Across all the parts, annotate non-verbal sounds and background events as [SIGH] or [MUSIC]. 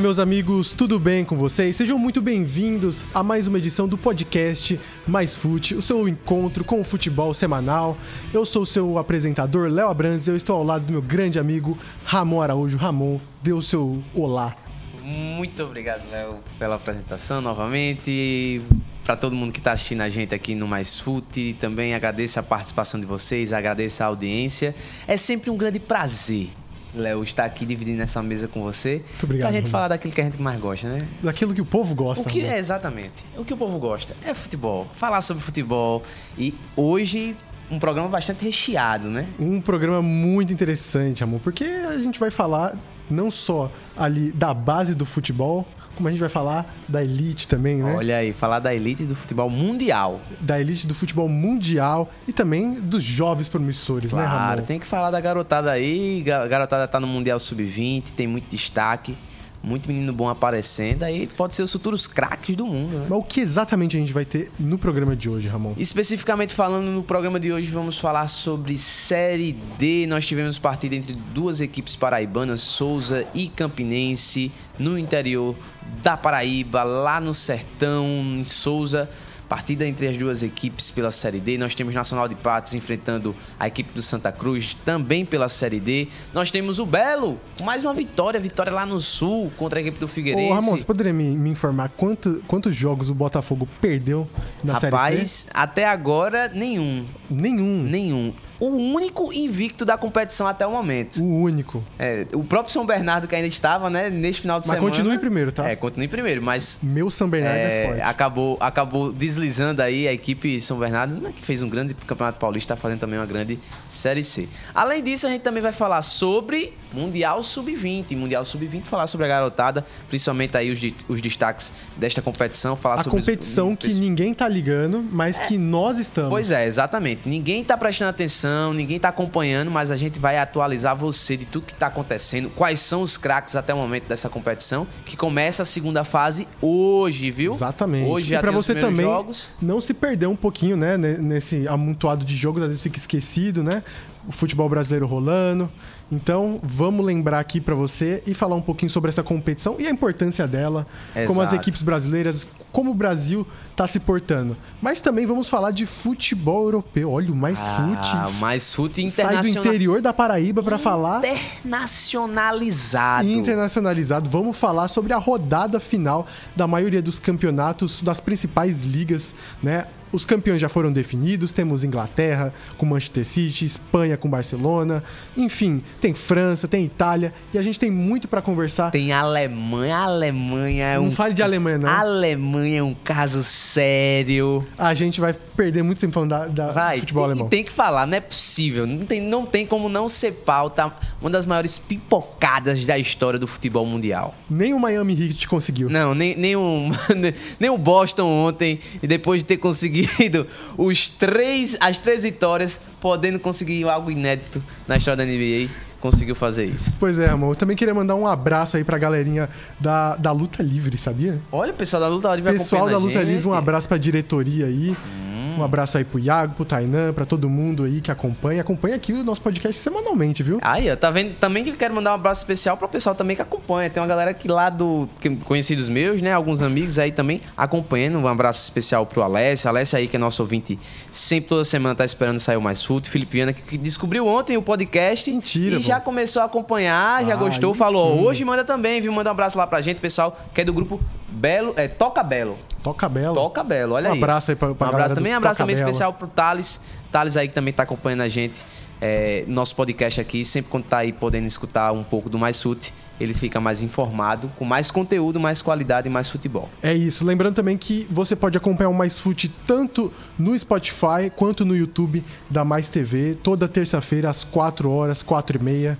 Meus amigos, tudo bem com vocês? Sejam muito bem-vindos a mais uma edição do podcast Mais Fute, o seu encontro com o futebol semanal. Eu sou o seu apresentador, Léo Abrantes, eu estou ao lado do meu grande amigo Ramon Araújo. Ramon, dê o seu olá. Muito obrigado, Léo, pela apresentação novamente. Para todo mundo que está assistindo a gente aqui no Mais Fute, também agradeço a participação de vocês, agradeço a audiência. É sempre um grande prazer Léo, estar aqui dividindo essa mesa com você. Muito obrigado. Pra gente falar daquilo que a gente mais gosta, né? Daquilo que o povo gosta. O que né? é exatamente. O que o povo gosta é futebol. Falar sobre futebol. E hoje um programa bastante recheado, né? Um programa muito interessante, amor, porque a gente vai falar não só ali da base do futebol, como a gente vai falar da elite também, né? Olha aí, falar da elite do futebol mundial. Da elite do futebol mundial e também dos jovens promissores, claro, né, Ramon? Claro, tem que falar da garotada aí. A garotada tá no Mundial Sub-20, tem muito destaque muito menino bom aparecendo, aí pode ser os futuros craques do mundo. Né? Mas o que exatamente a gente vai ter no programa de hoje, Ramon? Especificamente falando no programa de hoje, vamos falar sobre Série D. Nós tivemos partida entre duas equipes paraibanas, Souza e Campinense, no interior da Paraíba, lá no sertão, em Souza. Partida entre as duas equipes pela Série D. Nós temos Nacional de Patos enfrentando a equipe do Santa Cruz, também pela Série D. Nós temos o Belo, mais uma vitória, vitória lá no Sul contra a equipe do Figueirense. Ô, Ramon, você poderia me, me informar quanto, quantos jogos o Botafogo perdeu na Rapaz, Série C? Rapaz, até agora, nenhum. Nenhum? Nenhum o único invicto da competição até o momento. O único. É, o próprio São Bernardo que ainda estava, né, neste final de mas semana. Mas continua em primeiro, tá? É, continua em primeiro, mas meu São Bernardo é, é, forte. Acabou, acabou deslizando aí a equipe São Bernardo, né, que fez um grande Campeonato Paulista, está fazendo também uma grande Série C. Além disso, a gente também vai falar sobre Mundial Sub-20, Mundial Sub-20, falar sobre a garotada, principalmente aí os, os destaques desta competição, falar a sobre competição os, que ninguém tá ligando, mas é. que nós estamos. Pois é, exatamente. Ninguém tá prestando atenção, ninguém tá acompanhando, mas a gente vai atualizar você de tudo que está acontecendo, quais são os craques até o momento dessa competição, que começa a segunda fase hoje, viu? Exatamente. Hoje e para você também jogos. não se perder um pouquinho, né, nesse amontoado de jogos, às vezes fica esquecido, né? O futebol brasileiro rolando. Então, vamos lembrar aqui para você e falar um pouquinho sobre essa competição e a importância dela, Exato. como as equipes brasileiras, como o Brasil está se portando. Mas também vamos falar de futebol europeu. Olha, o Mais ah, Fute. Mais Fute internacional. Sai do interior da Paraíba para falar. Internacionalizado. Internacionalizado. Vamos falar sobre a rodada final da maioria dos campeonatos das principais ligas, né? Os campeões já foram definidos, temos Inglaterra com Manchester City, Espanha com Barcelona, enfim, tem França, tem Itália e a gente tem muito para conversar. Tem Alemanha, a Alemanha é não um Não fale de Alemanha não. A Alemanha é um caso sério. A gente vai perder muito tempo falando da, da vai, futebol tem, alemão. tem que falar, não é possível, não tem, não tem como não ser pauta uma das maiores pipocadas da história do futebol mundial. Nem o Miami Heat conseguiu. Não, nem, nem, o, [LAUGHS] nem o Boston ontem e depois de ter conseguido conseguido os três, as três vitórias, podendo conseguir algo inédito na história da NBA conseguiu fazer isso. Pois é, amor. Eu também queria mandar um abraço aí pra galerinha da, da Luta Livre, sabia? Olha, o pessoal da Luta Livre Pessoal da Luta gente. Livre, um abraço pra diretoria aí. Hum. Um abraço aí pro Iago, pro Tainan, pra todo mundo aí que acompanha. Acompanha aqui o nosso podcast semanalmente, viu? Aí, tá vendo? Também que quero mandar um abraço especial pro pessoal também que acompanha. Tem uma galera aqui lá do. conhecidos meus, né? Alguns amigos aí também acompanhando. Um abraço especial pro Alessio. Alessio aí, que é nosso ouvinte, sempre toda semana tá esperando sair o mais fruto. Felipe Viana, que descobriu ontem o podcast. Mentira. E já começou a acompanhar, já ah, gostou, falou. Sim. Hoje manda também, viu? Manda um abraço lá pra gente, pessoal, que é do grupo Belo. É, Toca Belo. Toca Belo. Toca Belo, olha um aí. Um abraço aí pra, pra Um abraço também, um abraço também especial pro Thales. Thales aí que também tá acompanhando a gente. É, nosso podcast aqui, sempre quando tá aí podendo escutar um pouco do Mais Fute, ele fica mais informado, com mais conteúdo, mais qualidade e mais futebol. É isso. Lembrando também que você pode acompanhar o Mais Fute tanto no Spotify quanto no YouTube da Mais TV, toda terça-feira às 4 horas, 4 e meia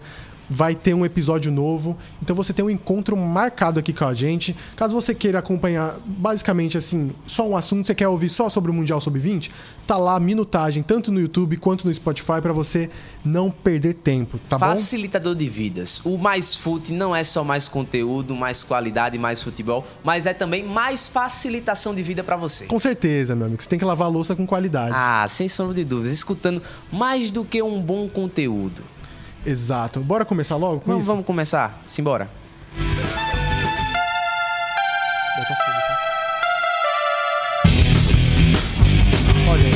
vai ter um episódio novo. Então você tem um encontro marcado aqui com a gente. Caso você queira acompanhar basicamente assim, só um assunto, você quer ouvir só sobre o Mundial Sub-20, tá lá a minutagem tanto no YouTube quanto no Spotify para você não perder tempo, tá Facilitador bom? de vidas. O Mais Fute não é só mais conteúdo, mais qualidade, mais futebol, mas é também mais facilitação de vida para você. Com certeza, meu amigo. Você tem que lavar a louça com qualidade. Ah, sem sombra de dúvidas. Escutando mais do que um bom conteúdo. Exato. Bora começar logo com vamos, isso? Vamos começar. Simbora. Olha,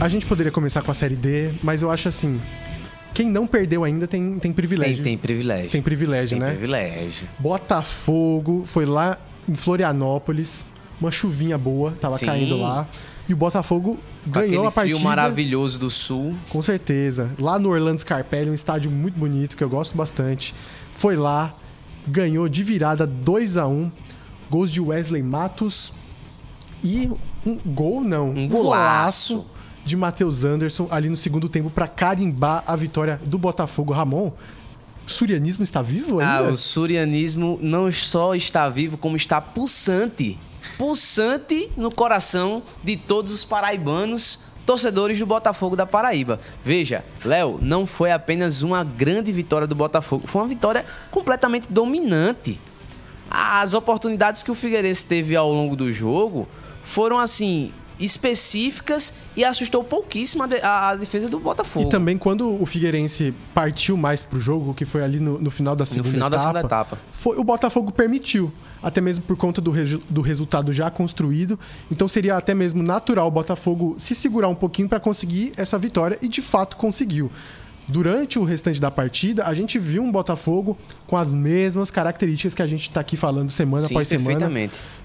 a gente poderia começar com a série D, mas eu acho assim, quem não perdeu ainda tem, tem privilégio. Tem, tem privilégio. Tem privilégio, tem né? privilégio. Botafogo foi lá em Florianópolis, uma chuvinha boa, tava Sim. caindo lá. E o Botafogo ganhou a partida. frio maravilhoso do sul. Com certeza. Lá no Orlando Scarpelli, um estádio muito bonito que eu gosto bastante. Foi lá, ganhou de virada 2 a 1 Gols de Wesley Matos e um gol, não, Um golaço golaço. de Matheus Anderson ali no segundo tempo para carimbar a vitória do Botafogo. Ramon, o surianismo está vivo Ah, ainda? o surianismo não só está vivo, como está pulsante. Pulsante no coração de todos os paraibanos, torcedores do Botafogo da Paraíba. Veja, Léo, não foi apenas uma grande vitória do Botafogo, foi uma vitória completamente dominante. As oportunidades que o Figueirense teve ao longo do jogo foram assim específicas e assustou pouquíssimo a, de- a- a defesa do Botafogo. E também quando o Figueirense partiu mais pro jogo, que foi ali no, no final da segunda final da etapa, segunda etapa. Foi, o Botafogo permitiu, até mesmo por conta do, do resultado já construído. Então seria até mesmo natural o Botafogo se segurar um pouquinho para conseguir essa vitória e de fato conseguiu. Durante o restante da partida, a gente viu um Botafogo com as mesmas características que a gente está aqui falando semana Sim, após semana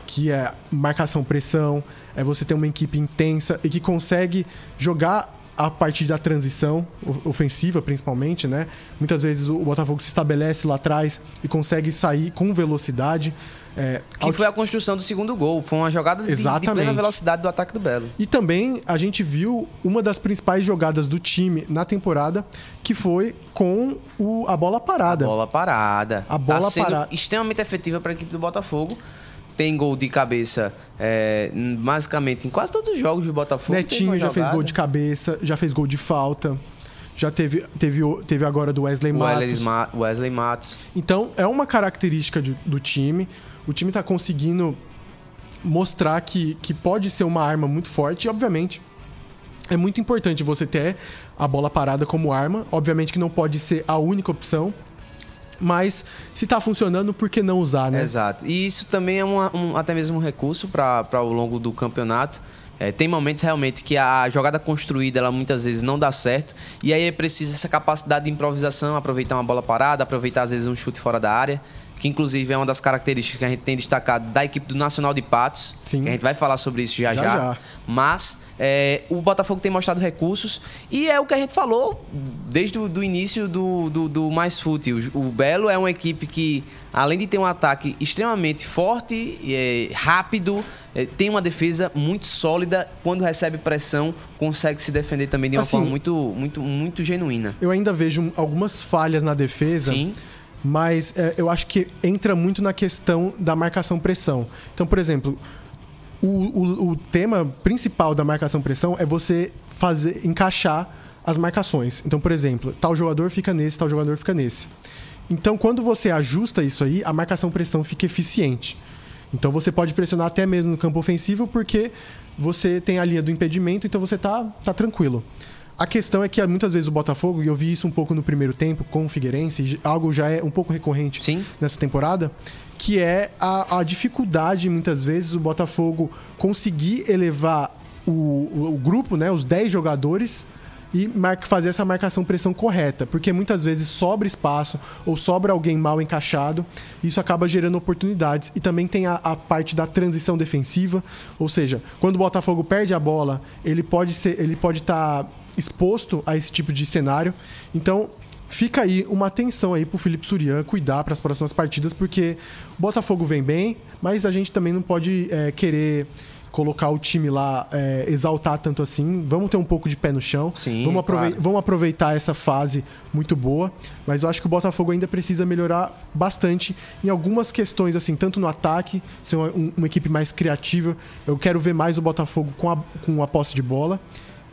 que é marcação pressão, é você ter uma equipe intensa e que consegue jogar a partir da transição ofensiva principalmente, né? Muitas vezes o Botafogo se estabelece lá atrás e consegue sair com velocidade. É, Que ao- foi a construção do segundo gol. Foi uma jogada de, de plena velocidade do ataque do Belo. E também a gente viu uma das principais jogadas do time na temporada, que foi com o- a bola parada. Bola parada. A bola tá sendo parada. extremamente efetiva para a equipe do Botafogo. Tem gol de cabeça, é, basicamente, em quase todos os jogos do Botafogo. Netinho já fez gol de cabeça, já fez gol de falta. Já teve, teve, teve agora do Wesley Matos. Wesley Ma- Wesley Matos. Então, é uma característica de- do time. O time está conseguindo mostrar que, que pode ser uma arma muito forte. E, obviamente, é muito importante você ter a bola parada como arma. Obviamente que não pode ser a única opção. Mas se tá funcionando, por que não usar, né? Exato. E isso também é um- até mesmo um recurso para ao longo do campeonato. É, tem momentos realmente que a jogada construída ela muitas vezes não dá certo e aí é preciso essa capacidade de improvisação, aproveitar uma bola parada, aproveitar às vezes um chute fora da área, que inclusive é uma das características que a gente tem destacado da equipe do Nacional de Patos, Sim. que a gente vai falar sobre isso já Já, já. já. Mas é, o Botafogo tem mostrado recursos e é o que a gente falou desde o do início do, do, do Mais Fute. O, o Belo é uma equipe que, além de ter um ataque extremamente forte, é, rápido, é, tem uma defesa muito sólida. Quando recebe pressão, consegue se defender também de uma Assim, forma muito, muito, muito genuína. Eu ainda vejo algumas falhas na defesa. Sim. Mas é, eu acho que entra muito na questão da marcação-pressão. Então, por exemplo, o, o- o tema principal da marcação-pressão é você fazer encaixar as marcações. Então, por exemplo, tal jogador fica nesse, tal jogador fica nesse. Então, quando você ajusta isso aí, a marcação-pressão fica eficiente. Então, você pode pressionar até mesmo no campo ofensivo porque você tem a linha do impedimento, então você tá, tá tranquilo. A questão é que muitas vezes o Botafogo, e eu vi isso um pouco no primeiro tempo com o Figueirense, algo já é um pouco recorrente Sim. nessa temporada, que é a, a dificuldade, muitas vezes, do Botafogo conseguir elevar o, o, o grupo, né, os 10 jogadores, e fazer essa marcação-pressão correta. Porque muitas vezes sobra espaço ou sobra alguém mal encaixado, e isso acaba gerando oportunidades. E também tem a, a parte da transição defensiva, ou seja, quando o Botafogo perde a bola, ele pode ser, ele pode estar exposto a esse tipo de cenário. Então, fica aí uma atenção aí pro Felipe Surian cuidar para as próximas partidas, porque o Botafogo vem bem, mas a gente também não pode é, querer colocar o time lá, é, exaltar tanto assim. Vamos ter um pouco de pé no chão. Sim, vamos, aprove- claro. vamos aproveitar essa fase muito boa, mas eu acho que o Botafogo ainda precisa melhorar bastante em algumas questões, assim, tanto no ataque, ser uma, um- uma equipe mais criativa. Eu quero ver mais o Botafogo com a, com a posse de bola.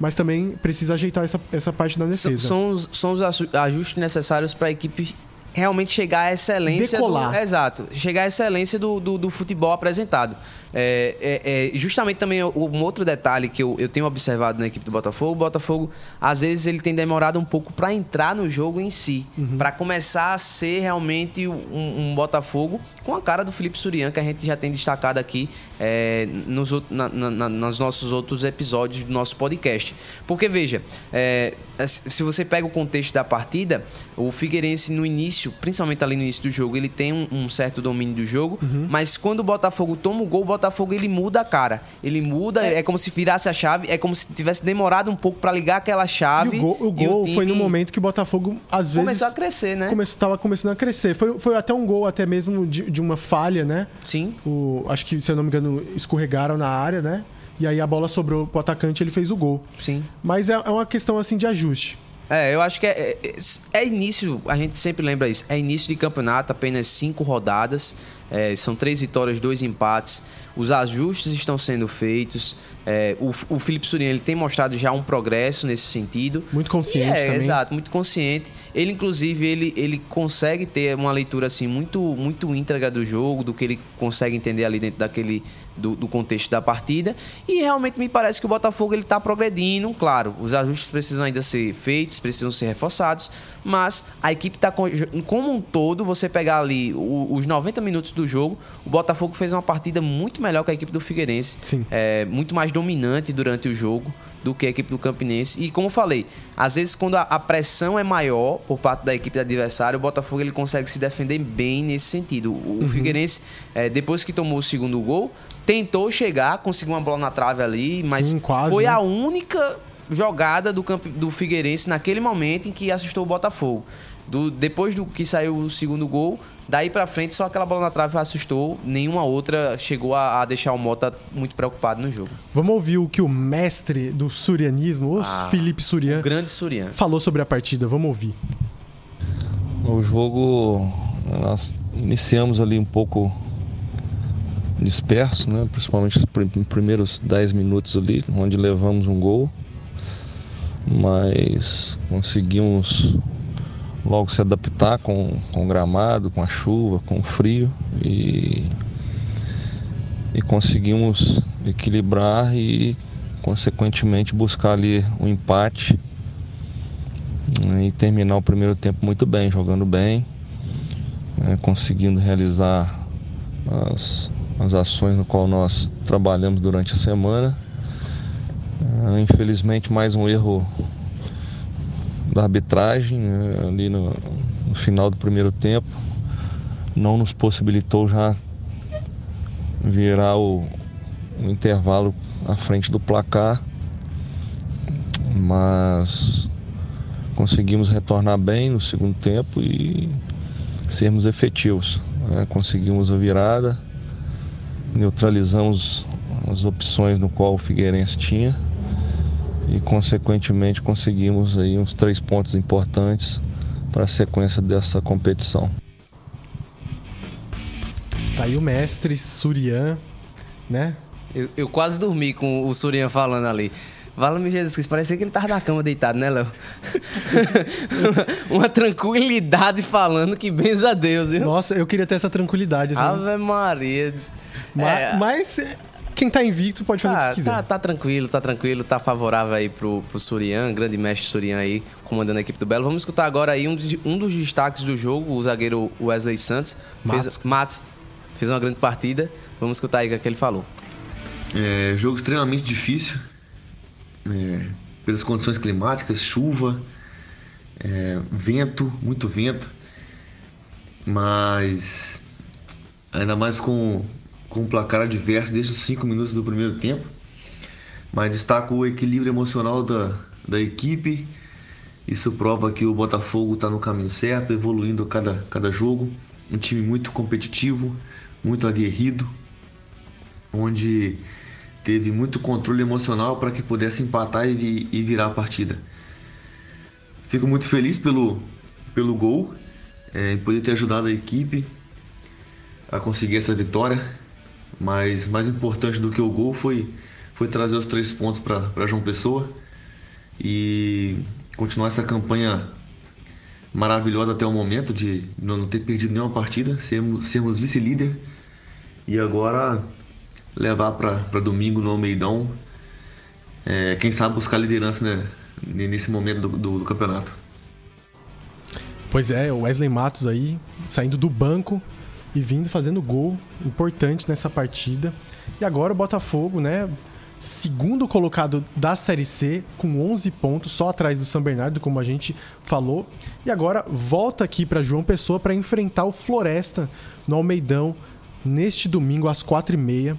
Mas também precisa ajeitar essa, essa parte da São, defesa. são os, são os aju- ajustes necessários para a equipe realmente chegar à excelência. Decolar. Do, exato. Chegar à excelência do, do, do futebol apresentado. É, é, é, justamente também um outro detalhe que eu, eu tenho observado na equipe do Botafogo, o Botafogo, às vezes, ele tem demorado um pouco para entrar no jogo em si. Uhum. para começar a ser realmente um, um, Botafogo com a cara do Felipe Surian, que a gente já tem destacado aqui é, nos, na, na, nos nossos outros episódios do nosso podcast. Porque, veja, é, se você pega o contexto da partida, o Figueirense no início, principalmente ali no início do jogo, ele tem um, um certo domínio do jogo, uhum. mas quando o Botafogo toma o gol, o Botafogo ele muda a cara. Ele muda, é, é como se virasse a chave, é como se tivesse demorado um pouco para ligar aquela chave. E o gol, o gol o foi no momento que o Botafogo, às vezes. Começou a crescer, né? Começou, tava começando a crescer. Foi, foi até um gol, até mesmo de, de uma falha, né? Sim. O, acho que, se eu não me engano, escorregaram na área, né? E aí a bola sobrou pro atacante ele fez o gol. Sim. Mas é, é uma questão assim de ajuste. É, eu acho que é, é, é, início, a gente sempre lembra isso, é início de campeonato, apenas cinco rodadas, é, são três vitórias, dois empates, os ajustes estão sendo feitos, é, o, o Felipe Surinha ele tem mostrado já um progresso nesse sentido. Muito consciente é, também. Exato, muito consciente. Ele, inclusive, ele, ele consegue ter uma leitura assim muito, muito íntegra do jogo, do que ele consegue entender ali dentro daquele do, do contexto da partida. E realmente me parece que o Botafogo ele está progredindo. Claro, os ajustes precisam ainda ser feitos, precisam ser reforçados, mas a equipe está como um todo. Você pegar ali os 90 minutos do jogo, o Botafogo fez uma partida muito melhor que a equipe do Figueirense. Sim. É, muito mais dominante durante o jogo do que a equipe do Campinense. E como eu falei, às vezes quando a, pressão é maior por parte da equipe do adversário, o Botafogo ele consegue se defender bem nesse sentido. O, uhum. Figueirense, é, depois que tomou o segundo gol, tentou chegar, conseguiu uma bola na trave ali, mas Sim, quase, foi né? a única jogada do, campo, do Figueirense naquele momento em que assustou o Botafogo. Do, depois do que saiu o segundo gol, daí para frente só aquela bola na trave assustou, nenhuma outra chegou a, a, deixar o Mota muito preocupado no jogo. Vamos ouvir o que o mestre do surianismo, o ah, Felipe Surian, o grande Surian, falou sobre a partida. Vamos ouvir. O jogo nós iniciamos ali um pouco dispersos, né? principalmente os primeiros 10 minutos ali, onde levamos um gol, mas conseguimos logo se adaptar com, com o gramado, com a chuva, com o frio e, e conseguimos equilibrar e consequentemente buscar ali um empate né? e terminar o primeiro tempo muito bem, jogando bem, né? conseguindo realizar as, as ações no qual nós trabalhamos durante a semana. Uh, infelizmente, mais um erro da arbitragem uh, ali no, no, final do primeiro tempo não nos possibilitou já virar o, o intervalo à frente do placar, mas conseguimos retornar bem no segundo tempo e sermos efetivos. Né? Conseguimos a virada neutralizamos as opções no qual o Figueirense tinha e consequentemente conseguimos aí uns três pontos importantes para a sequência dessa competição. Tá aí o mestre Surian, né? Eu, eu quase dormi com o Surian falando ali. Vala-me Jesus Cristo, parecia que ele tava na cama deitado, né, Léo? [LAUGHS] Uma tranquilidade falando que benza a Deus, viu? Nossa, eu queria ter essa tranquilidade. Assim. Ave Maria. Mas, é... mas quem tá invicto pode fazer tá, o que quiser. Tá, tá, tranquilo, tá tranquilo, tá favorável aí pro, pro Surian, grande mestre Surian aí, comandando a equipe do Belo. Vamos escutar agora aí um, um dos destaques do jogo, o zagueiro Wesley Santos. Matos. Fez, Matos fez uma grande partida. Vamos escutar aí o que ele falou. É, jogo extremamente difícil, é, pelas condições climáticas, chuva, é, vento, muito vento, mas ainda mais com com um placar adverso desde os 5 minutos do primeiro tempo. Mas destaco o equilíbrio emocional da, da equipe. Isso prova que o Botafogo está no caminho certo, evoluindo cada, cada jogo. Um time muito competitivo, muito aguerrido, onde teve muito controle emocional para que pudesse empatar e, e, virar a partida. Fico muito feliz pelo, pelo gol, é, poder ter ajudado a equipe a conseguir essa vitória mas mais importante do que o gol foi, foi trazer os três pontos para João Pessoa e continuar essa campanha maravilhosa até o momento de não ter perdido nenhuma partida, sermos, sermos vice-líder e agora levar para domingo no Almeidão, é, quem sabe buscar liderança né, nesse momento do, do, do campeonato. Pois é, o Wesley Matos aí saindo do banco e vindo fazendo gol importante nessa partida. E agora o Botafogo, né? Segundo colocado da Série C, com 11 pontos, só atrás do São Bernardo, como a gente falou. E agora volta aqui para João Pessoa para enfrentar o Floresta no Almeidão neste domingo às 4h30.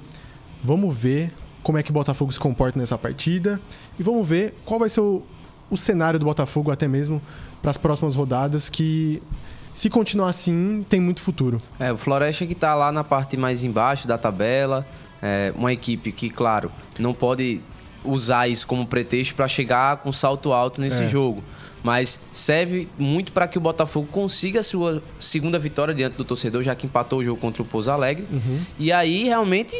Vamos ver como é que o Botafogo se comporta nessa partida e vamos ver qual vai ser o, o cenário do Botafogo até mesmo para as próximas rodadas que se continuar assim, tem muito futuro. É, o Floresta que está lá na parte mais embaixo da tabela, é uma equipe que, claro, não pode usar isso como pretexto para chegar com salto alto nesse é. jogo. Mas serve muito para que o Botafogo consiga a sua segunda vitória diante do torcedor, já que empatou o jogo contra o Pouso Alegre. Uhum. E aí realmente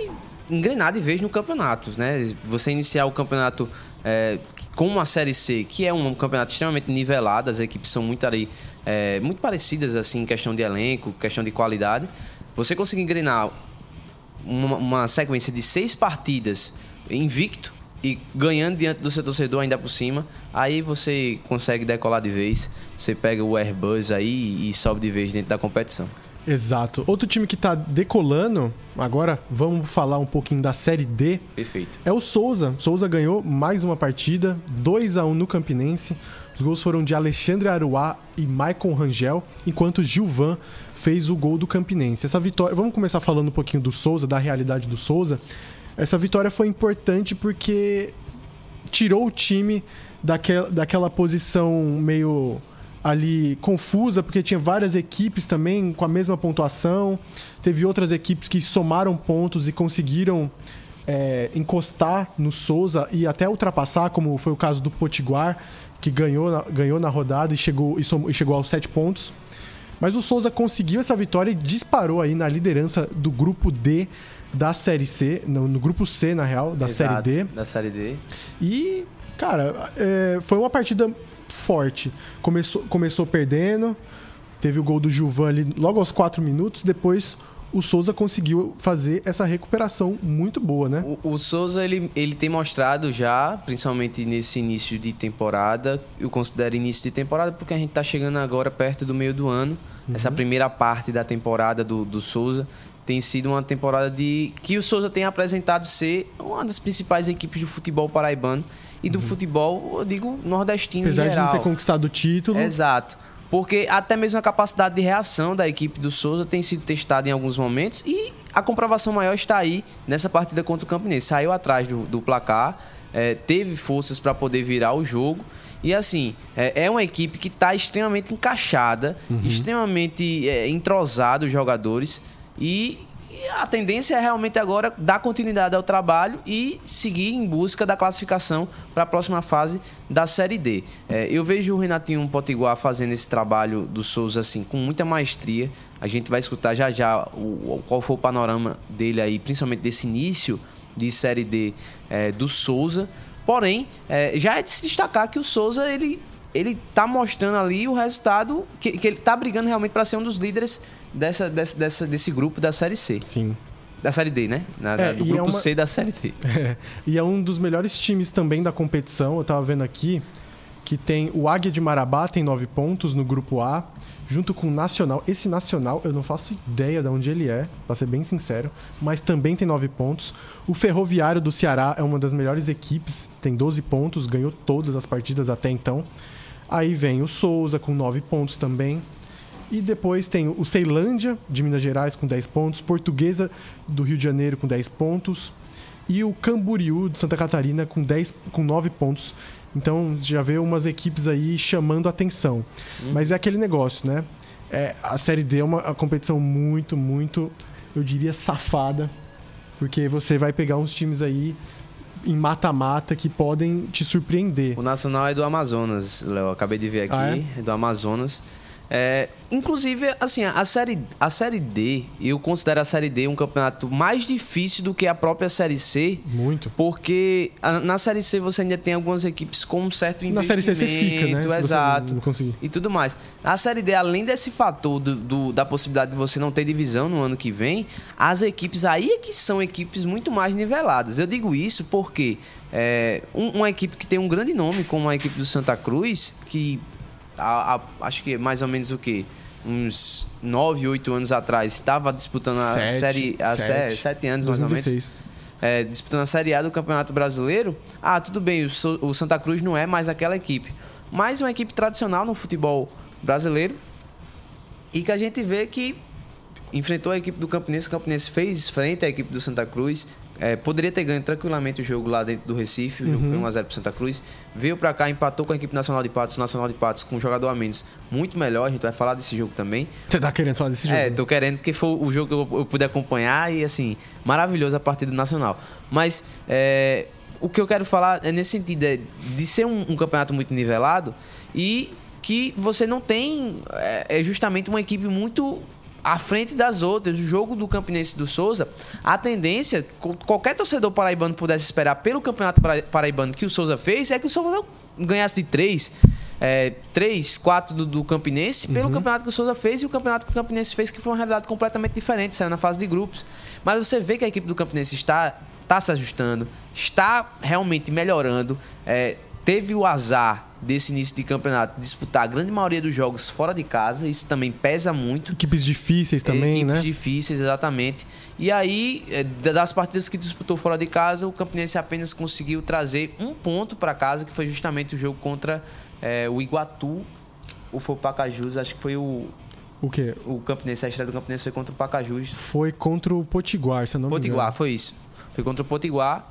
engrenar de vez no campeonato, né? Você iniciar o campeonato é, com uma Série C, que é um campeonato extremamente nivelado, as equipes são muito ali, é, muito parecidas assim em questão de elenco, questão de qualidade. Você conseguir engrenar uma, uma sequência de seis partidas invicto e ganhando diante do seu torcedor ainda por cima, aí você consegue decolar de vez. Você pega o Airbus aí e sobe de vez dentro da competição. Exato. Outro time que tá decolando, agora vamos falar um pouquinho da Série D. Perfeito. É o Souza. Souza ganhou mais uma partida, 2 a 1 no Campinense. Os gols foram de Alexandre Aruá e Maicon Rangel, enquanto Gilvan fez o gol do Campinense. Essa vitória, vamos começar falando um pouquinho do Souza, da realidade do Souza. Essa vitória foi importante porque tirou o time daquela, daquela posição meio ali confusa, porque tinha várias equipes também com a mesma pontuação. Teve outras equipes que somaram pontos e conseguiram é, encostar no Souza e até ultrapassar, como foi o caso do Potiguar, que ganhou na, ganhou na rodada e chegou, e, som, e chegou aos sete pontos. Mas o Souza conseguiu essa vitória e disparou aí na liderança do grupo D da Série C, no, no grupo C, na real, da Exato, Série D. Da Série D. E, cara, é, foi uma partida forte. Começou, começou perdendo, teve o gol do Gilvan ali logo aos 4 minutos, depois o Souza conseguiu fazer essa recuperação muito boa, né? O, o Souza ele, ele tem mostrado já, principalmente nesse início de temporada, eu considero início de temporada porque a gente está chegando agora perto do meio do ano. Uhum. Essa primeira parte da temporada do, do Souza tem sido uma temporada de que o Souza tem apresentado ser uma das principais equipes do futebol paraibano e do uhum. futebol, eu digo, nordestino Apesar de não ter conquistado o título. Exato. Porque até mesmo a capacidade de reação da equipe do Souza tem sido testada em alguns momentos e a comprovação maior está aí nessa partida contra o Campinense. Saiu atrás do, do placar, é, teve forças para poder virar o jogo. E assim, é, é uma equipe que está extremamente encaixada, uhum. extremamente é, entrosada os jogadores. E a tendência é realmente agora dar continuidade ao trabalho e seguir em busca da classificação para a próxima fase da Série D. É, eu vejo o Renatinho Potiguar fazendo esse trabalho do Souza assim com muita maestria. A gente vai escutar já já o, qual foi o panorama dele aí, principalmente desse início de Série D é, do Souza. Porém, é, já é de se destacar que o Souza ele ele tá mostrando ali o resultado que, que ele tá brigando realmente para ser um dos líderes dessa, dessa, dessa, desse grupo da Série C. Sim. Da Série D, né? Na, é, do grupo é uma... C da Série D. [LAUGHS] É, e é um dos melhores times também da competição. Eu tava vendo aqui que tem o Águia de Marabá, tem nove pontos no grupo A, junto com o Nacional. Esse Nacional, eu não faço ideia de onde ele é, pra ser bem sincero, mas também tem nove pontos. O Ferroviário do Ceará é uma das melhores equipes, tem 12 pontos, ganhou todas as partidas até então. Aí vem o Souza com nove pontos também. E depois tem o Ceilândia, de Minas Gerais, com 10 pontos. Portuguesa, do Rio de Janeiro, com 10 pontos. E o Camboriú, de Santa Catarina, com, 10, com 9 pontos. Então, já vê umas equipes aí chamando atenção. Hum. Mas é aquele negócio, né? É, a Série D é uma, uma competição muito, muito, eu diria, safada. Porque você vai pegar uns times aí em mata-mata que podem te surpreender. O Nacional é do Amazonas, Léo. Acabei de ver aqui. Ah, é? é do Amazonas. É, inclusive, assim, a série, a série D, eu considero a série D um campeonato mais difícil do que a própria série C. Muito. Porque a, na série C você ainda tem algumas equipes com um certo investimento. Na série C você fica, né? Exato. E tudo mais. A série D, além desse fator do, do, da possibilidade de você não ter divisão no ano que vem, as equipes aí é que são equipes muito mais niveladas. Eu digo isso porque é, um, uma equipe que tem um grande nome, como a equipe do Santa Cruz, que a, a, acho que mais ou menos o que? Uns 9, 8 anos atrás, estava disputando a Sete, série. A sete. 7 anos mais ou 2016. menos. É, disputando a Série A do Campeonato Brasileiro. Ah, tudo bem, o, o Santa Cruz não é mais aquela equipe. Mas uma equipe tradicional no futebol brasileiro. E que a gente vê que enfrentou a equipe do Campinense. O Campinense fez frente à equipe do Santa Cruz. É, poderia ter ganho tranquilamente o jogo lá dentro do Recife. O jogo foi 1x0 pro Santa Cruz. Veio pra cá, empatou com a equipe Nacional de Patos. O Nacional de Patos com um jogador a menos muito melhor. A gente vai falar desse jogo também. Você tá querendo falar desse jogo? É, tô querendo porque foi o jogo que eu, eu pude acompanhar e, assim, maravilhoso a partida nacional. Mas é, o que eu quero falar é nesse sentido, é de ser um, um campeonato muito nivelado e que você não tem é, é justamente uma equipe muito à frente das outras. O jogo do Campinense do Souza, a tendência, qualquer torcedor paraibano pudesse esperar pelo campeonato para- paraibano que o Souza fez, é que o Souza ganhasse de três. É, três, quatro do, do Campinense, pelo campeonato que o Souza fez e o campeonato que o Campinense fez, que foi uma realidade completamente diferente, saiu na fase de grupos. Mas você vê que a equipe do Campinense está, está se ajustando, está realmente melhorando. é, teve o azar desse início de campeonato disputar a grande maioria dos jogos fora de casa, isso também pesa muito. Equipes difíceis também, Equipes né? difíceis, exatamente. E aí, é, da- das partidas que disputou fora de casa, o Campinense apenas conseguiu trazer um ponto para casa, que foi justamente o jogo contra é, o Iguatu, ou foi o Pacajus, acho que foi o, O quê? o Campinense, a estreia do Campinense foi contra o Pacajus. Foi contra o Potiguar, se eu não me Potiguar, engano. foi isso. Foi contra o Potiguar,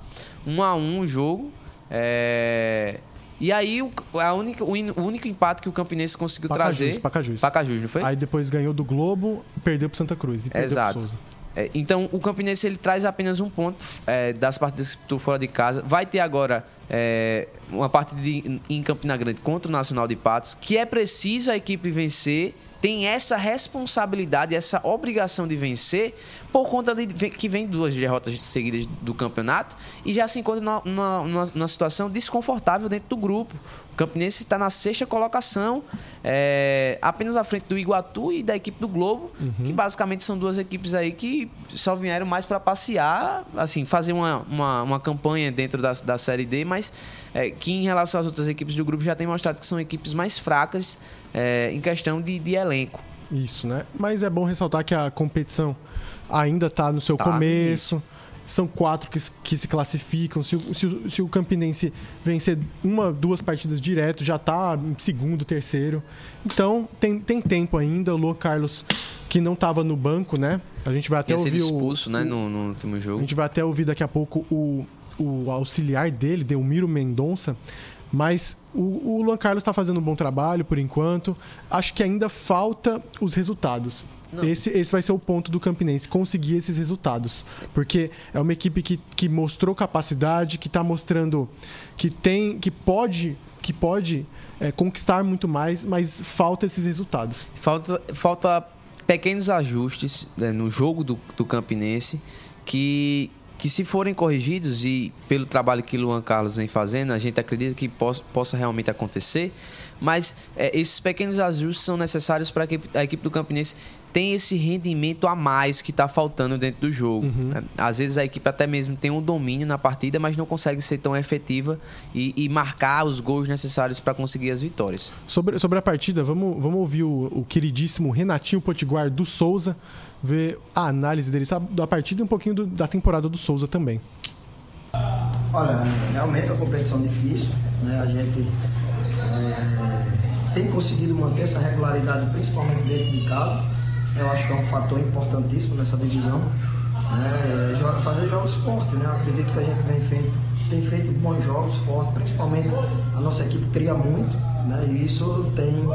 1 a 1 o jogo. É, E aí, o, a única, o, in- o único empate que o Campinense conseguiu Pacajus, trazer... Pacajus. Pacajus, não foi? Aí depois ganhou do Globo, perdeu pro Santa Cruz. E Exato. É, então, o Campinense ele traz apenas um ponto é, das partidas que disputou fora de casa. Vai ter agora é, uma partida de- em Campina Grande contra o Nacional de Patos, que é preciso a equipe vencer. Tem essa responsabilidade, essa obrigação de vencer, por conta de que vem duas derrotas seguidas do campeonato e já se encontra numa, numa- numa- situação desconfortável dentro do grupo. Campinense está na sexta colocação, é, apenas à frente do Iguatu e da equipe do Globo, que basicamente são duas equipes aí que só vieram mais para passear, assim, fazer uma, uma, uma campanha dentro da, da Série D, mas é, que em relação às outras equipes do grupo já tem mostrado que são equipes mais fracas é, em questão de, de elenco. Isso, né? Mas é bom ressaltar que a competição ainda está no seu Tá começo. São quatro que, se- que se classificam. Se, o- se, o- se o Campinense vencer uma, duas partidas direto, já está em segundo, terceiro. Então, tem, tem tempo ainda. O Luan Carlos, que não estava no banco, né? A gente vai até sido ouvir o- expulso, né, o, no, no último A jogo. gente vai até ouvir daqui a pouco o, o auxiliar dele, Delmiro Mendonça. Mas o, o Luan Carlos está fazendo um bom trabalho por enquanto. Acho que ainda falta os resultados. Esse, esse vai ser o ponto do Campinense, conseguir esses resultados. Porque é uma equipe que, que mostrou capacidade, que está mostrando que tem. que pode, que pode é, conquistar muito mais, mas falta esses resultados. Falta, falta pequenos ajustes né, no jogo do, do Campinense que, que, se forem corrigidos e pelo trabalho que Luan Carlos vem fazendo, a gente acredita que possa, possa realmente acontecer. Mas é, esses pequenos ajustes são necessários para que a equipe do Campinense tenha esse rendimento a mais que está faltando dentro do jogo. né? Às vezes a equipe até mesmo tem um domínio na partida, mas não consegue ser tão efetiva e, e marcar os gols necessários para conseguir as vitórias. Sobre, sobre a partida, vamos, vamos ouvir o, o queridíssimo Renatinho Potiguar do Souza, ver a análise dele sabe, da partida e um pouquinho do- da temporada do Souza também. Olha, realmente é uma competição difícil, né? A gente é, tem conseguido manter essa regularidade, principalmente dentro de casa. Eu acho que é um fator importantíssimo nessa divisão. Né? É, fazer jogos fortes, né? Eu acredito que a gente vem feito, tem feito bons jogos fortes, principalmente a nossa equipe cria muito, né? E isso tem,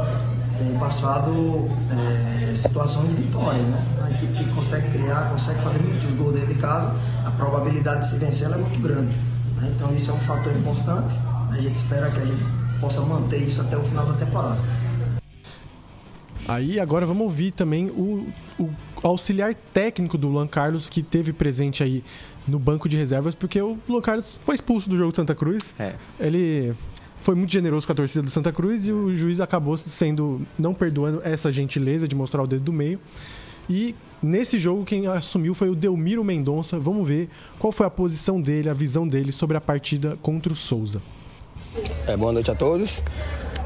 tem passado é, situações de vitória, né? A equipe que consegue criar, consegue fazer muitos gols dentro de casa, a probabilidade de se vencer é muito grande. né? Então isso é um fator importante. A gente espera que a gente possa manter isso até o final da temporada. Aí agora vamos ouvir também o, o auxiliar técnico do Luan Carlos, que teve presente aí no banco de reservas, porque o Luan Carlos foi expulso do jogo do Santa Cruz. É. Ele foi muito generoso com a torcida do Santa Cruz e o juiz acabou sendo não perdoando essa gentileza de mostrar o dedo do meio. E nesse jogo quem assumiu foi o Delmiro Mendonça. Vamos ver qual foi a posição dele, a visão dele sobre a partida contra o Souza. É, boa noite a todos.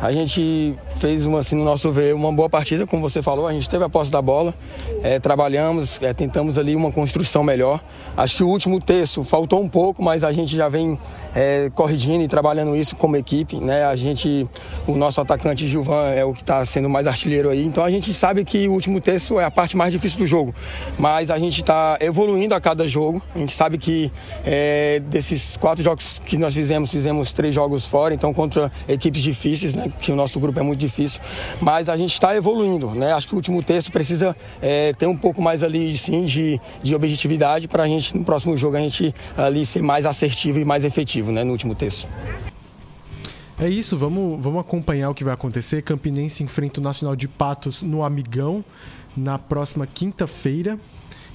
A gente fez, uma, assim, no nosso ver, uma boa partida, como você falou. A gente teve a posse da bola, é, trabalhamos, é, tentamos ali uma construção melhor. Acho que o último terço faltou um pouco, mas a gente já vem é, corrigindo e trabalhando isso como equipe. Né? A gente, o nosso atacante Gilvan é o que está sendo mais artilheiro aí. Então a gente sabe que o último terço é a parte mais difícil do jogo. Mas a gente está evoluindo a cada jogo. A gente sabe que é, desses quatro jogos que nós fizemos, fizemos três jogos fora, então contra equipes difíceis, né? que o nosso grupo é muito difícil, mas a gente está evoluindo, né? Acho que o último terço precisa é, ter um pouco mais ali, sim, de, de objetividade para a gente, no próximo jogo, a gente ali ser mais assertivo e mais efetivo, né? No último terço. É isso, vamos, vamos acompanhar o que vai acontecer. Campinense enfrenta o Nacional de Patos no Amigão na próxima quinta-feira.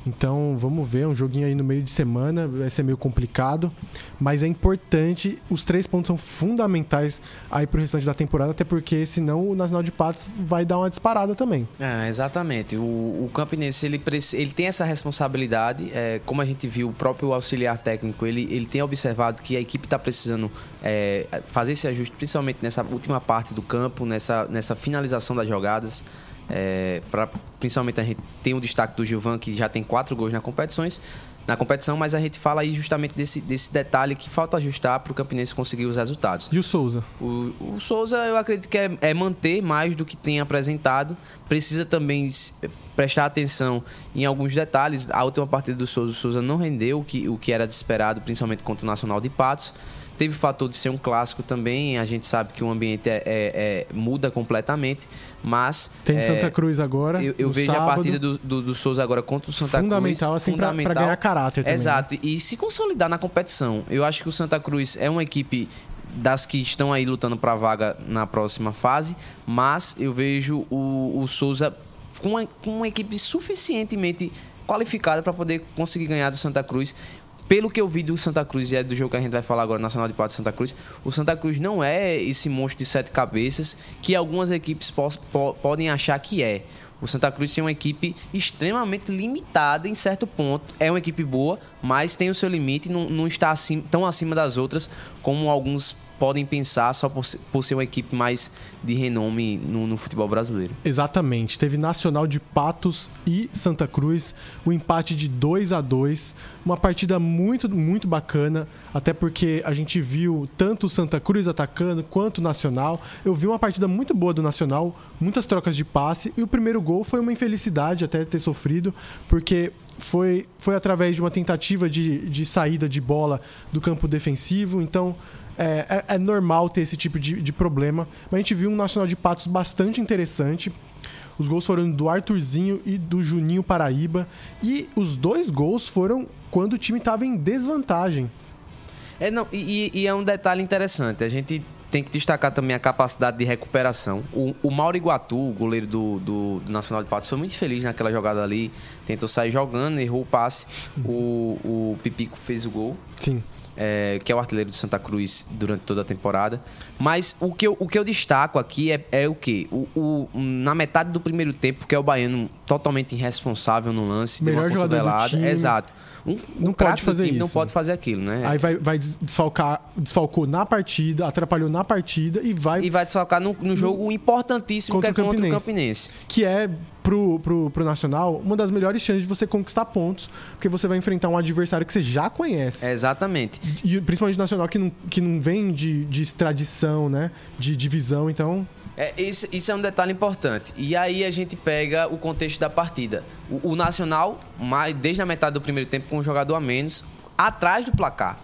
Então vamos ver, um joguinho aí no meio de semana, vai ser meio complicado, mas é importante, os três pontos são fundamentais aí pro restante da temporada, até porque senão o Nacional de Patos vai dar uma disparada também. É, exatamente. O, o Campinense ele, ele tem essa responsabilidade, é, como a gente viu, o próprio auxiliar técnico ele, ele tem observado que a equipe está precisando é, fazer esse ajuste, principalmente nessa última parte do campo, nessa, nessa finalização das jogadas. É, pra, principalmente a gente tem o destaque do Gilvan, que já tem quatro gols na competições, na competição, mas a gente fala aí justamente desse, desse detalhe que falta ajustar para o Campinense conseguir os resultados. E o Souza? O, o Souza, eu acredito que é, é, manter mais do que tem apresentado. Precisa também prestar atenção em alguns detalhes. A última partida do Souza, o Souza não rendeu o que, o que era de esperado, principalmente contra o Nacional de Patos. Teve o fator de ser um clássico também. A gente sabe que o ambiente é, é, é muda completamente. Mas. Tem é, Santa Cruz agora. Eu, eu vejo sábado, a partida do, do, do, Souza agora contra o Santa fundamental, Cruz. Assim, fundamental, para ganhar caráter também. Né? Exato. E se consolidar na competição. Eu acho que o Santa Cruz é uma equipe das que estão aí lutando para a vaga na próxima fase, mas eu vejo o, o Souza com uma, com uma equipe suficientemente qualificada para poder conseguir ganhar do Santa Cruz pelo que eu vi do Santa Cruz e é do jogo que a gente vai falar agora, Nacional de Patos Santa Cruz, o Santa Cruz não é esse monstro de sete cabeças que algumas equipes po po podem achar que é. O Santa Cruz tem uma equipe extremamente limitada em certo ponto. É uma equipe boa, mas tem o seu limite e não, não está tão acima das outras como alguns podem pensar só por, por ser uma equipe mais de renome no, no, futebol brasileiro. Exatamente. Teve Nacional de Patos e Santa Cruz, o um empate de 2 a 2 Uma partida muito, muito bacana, até porque a gente viu tanto o Santa Cruz atacando quanto o Nacional. Eu vi uma partida muito boa do Nacional, muitas trocas de passe, e o primeiro gol foi uma infelicidade até ter sofrido, porque foi, foi através de uma tentativa de, de saída de bola do campo defensivo. Então, é, é, é, normal ter esse tipo de, de, problema. Mas a gente viu um Nacional de Patos bastante interessante. Os gols foram do Arthurzinho e do Juninho Paraíba. E os dois gols foram quando o time estava em desvantagem. É, não, e, e, é um detalhe interessante. A gente tem que destacar também a capacidade de recuperação. O, o Mauro Iguatu, o goleiro do, do, do, Nacional de Patos, foi muito feliz naquela jogada ali. Tentou sair jogando, errou o passe. O, o Pipico fez o gol. Sim é, que é o artilheiro de Santa Cruz durante toda a temporada. Mas o que eu, o que eu destaco aqui é, é o que? O, o, na metade do primeiro tempo, que é o Baiano totalmente irresponsável no lance, Melhor jogador do time. Exato. Um, não um pode fazer isso. Não pode fazer aquilo, né? Aí vai, vai desfalcar, desfalcou na partida, atrapalhou na partida e vai. E vai desfalcar no, no jogo importantíssimo contra que é o contra o Campinense. Que é pro, pro, pro Nacional uma das melhores chances de você conquistar pontos, porque você vai enfrentar um adversário que você já conhece. É exatamente. E principalmente o Nacional que não, que não vem de, de extradição, né? De divisão, então. É, isso, isso, é um detalhe importante. E aí a gente pega o contexto da partida. O, o Nacional, desde a metade do primeiro tempo, com um jogador a menos, atrás do placar.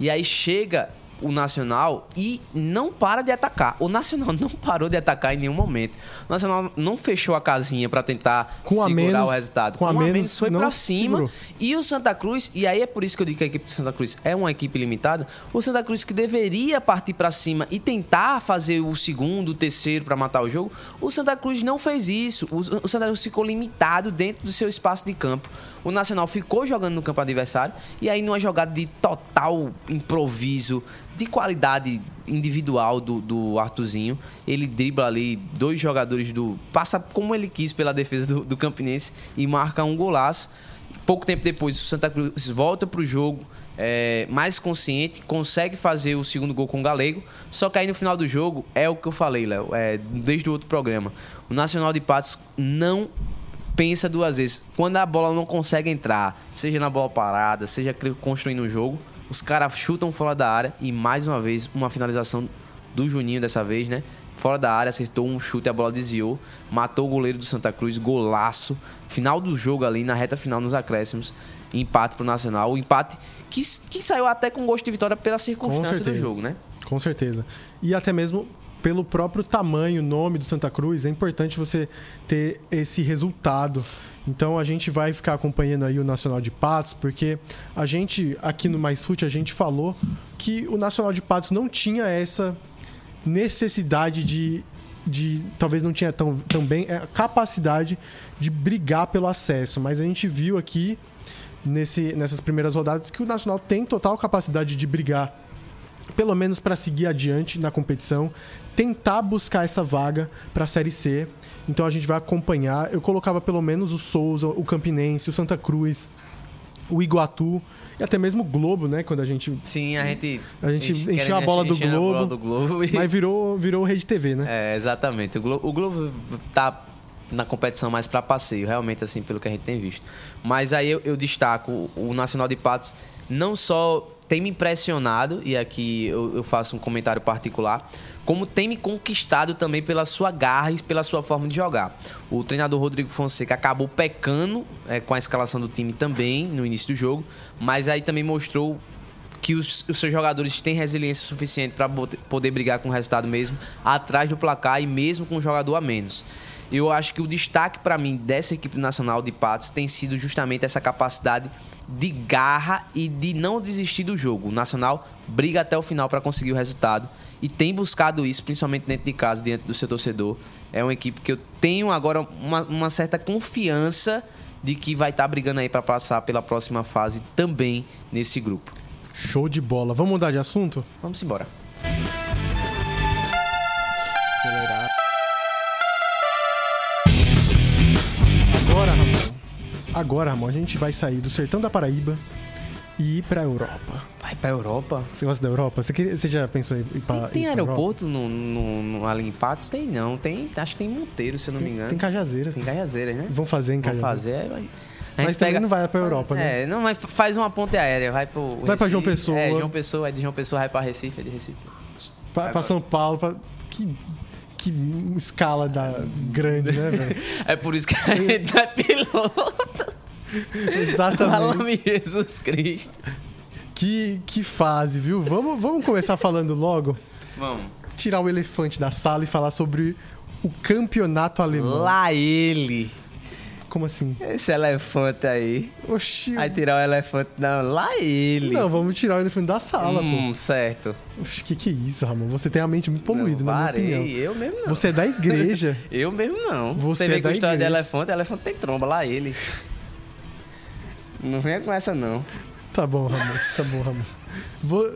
E aí chega o Nacional e não para de atacar. O Nacional [LAUGHS] não parou de atacar em nenhum momento. O Nacional não fechou a casinha para tentar Com segurar menos- o resultado. com a a menos, menos, foi para cima. segurou. E o Santa Cruz, e aí é por isso que eu digo que a equipe do Santa Cruz é uma equipe limitada. O Santa Cruz que deveria partir para cima e tentar fazer o segundo, o terceiro para matar o jogo, o Santa Cruz não fez isso. O, o Santa Cruz ficou limitado dentro do seu espaço de campo. O Nacional ficou jogando no campo adversário e aí numa jogada de total improviso, de qualidade individual do, do Arthurzinho, ele dribla ali dois jogadores do. passa como ele quis pela defesa do, do Campinense e marca um golaço. Pouco tempo depois, o Santa Cruz volta pro jogo é, mais consciente, consegue fazer o segundo gol com o Galego. Só que aí no final do jogo é o que eu falei, Léo, é, desde o outro programa. O Nacional de Patos não pensa duas vezes. Quando a bola não consegue entrar, seja na bola parada, seja construindo o jogo, os caras chutam fora da área e mais uma vez uma finalização do Juninho dessa vez, né? Fora da área, acertou um chute, a bola desviou, matou o goleiro do Santa Cruz, golaço. Final do jogo ali, na reta final, nos acréscimos, empate pro Nacional. O empate que, que saiu até com gosto de vitória pela circunstância do jogo, né? Com certeza. E até mesmo pelo próprio tamanho, nome do Santa Cruz, é importante você ter esse resultado. Então a gente vai ficar acompanhando aí o Nacional de Patos, porque a gente, aqui no Mais Fute, a gente falou que o Nacional de Patos não tinha essa necessidade de. de talvez não tinha tão, também a capacidade de brigar pelo acesso. Mas a gente viu aqui nesse, nessas primeiras rodadas que o Nacional tem total capacidade de brigar pelo menos para seguir adiante na competição, tentar buscar essa vaga para a Série C. Então a gente vai acompanhar. Eu colocava pelo menos o Souza, o Campinense, o Santa Cruz, o Iguatu e até mesmo o Globo, né? Quando a gente. Sim, a gente. A gente enche- encheu a bola do a bola Globo, do Globo e- Mas virou, virou Rede TV, né? É, exatamente. O Globo, o Globo tá na competição mais para passeio, realmente, assim, pelo que a gente tem visto. Mas aí eu, eu destaco o Nacional de Patos não só tem me impressionado, e aqui eu, eu faço um comentário particular, como tem me conquistado também pela sua garra e pela sua forma de jogar. O treinador Rodrigo Fonseca acabou pecando é, com a escalação do time também no início do jogo, mas aí também mostrou que os, os seus jogadores têm resiliência suficiente para poder brigar com o resultado mesmo atrás do placar e mesmo com um jogador a menos. Eu acho que o destaque para mim dessa equipe nacional de Patos tem sido justamente essa capacidade de garra e de não desistir do jogo. O Nacional briga até o final para conseguir o resultado e tem buscado isso, principalmente dentro de casa, diante do seu torcedor. É uma equipe que eu tenho agora uma, uma certa confiança de que vai estar brigando aí para passar pela próxima fase também nesse grupo. Show de bola. Vamos mudar de assunto? Vamos embora. Agora, Ramon, a gente vai sair do sertão da Paraíba e ir pra Europa. Vai pra Europa? Você gosta da Europa? Você, queria- você já pensou em ir pra, Tem ir pra aeroporto no, no, no- ali em Patos? Tem não. Tem, acho que tem Monteiro, se eu não me engano. Tem Cajazeiras. Tem Cajazeiras, né? Vão fazer em Vamos Cajazeiras. fazer. vai- a Mas também pega- não vai pra Europa, né? É, não, mas faz uma ponte aérea. Vai pro. Vai pra Recife. João Pessoa. É, João Pessoa, é de João Pessoa, vai pra Recife, é de Recife. Pra, pra São Paulo, pra... Que, que escala da... grande, né, velho? É por isso que a gente é piloto. Exatamente. Fala-me Jesus Cristo. Que, que fase, viu? Vamos, vamos começar falando logo? Vamos. Tirar o elefante da sala e falar sobre o campeonato alemão. Lá ele. Como assim? Esse elefante aí. Oxi. Vai tirar o elefante. Não, lá ele. Não, vamos tirar o elefante da sala, hum, certo. pô. Oxi, que que é isso, Ramon? Você tem a mente muito poluída, não, na minha parei. opinião. Eu mesmo não. Você é da igreja. [LAUGHS] Eu mesmo não. Você Você, é vê da com história de elefante, elefante tem tromba, lá ele. Não venha com essa, não. tá bom, Ramon. Tá bom, Ramon. Vou-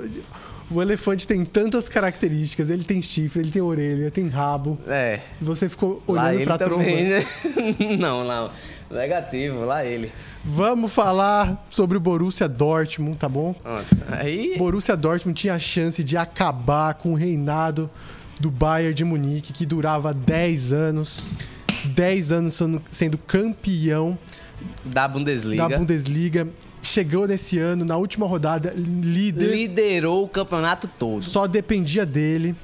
O elefante tem tantas características. Ele tem chifre, ele tem orelha, tem rabo. É. E você ficou lá olhando ele pra tromba. né? [LAUGHS] não, não. Negativo, lá ele. Vamos falar sobre o Borussia Dortmund, tá bom? Aí. Borussia Dortmund tinha a chance de acabar com o reinado do Bayern de Munique, que durava 10 anos. 10 anos sendo, sendo campeão Da Bundesliga. da Bundesliga. Chegou nesse ano, na última rodada, líder. Liderou o campeonato todo. Só dependia dele.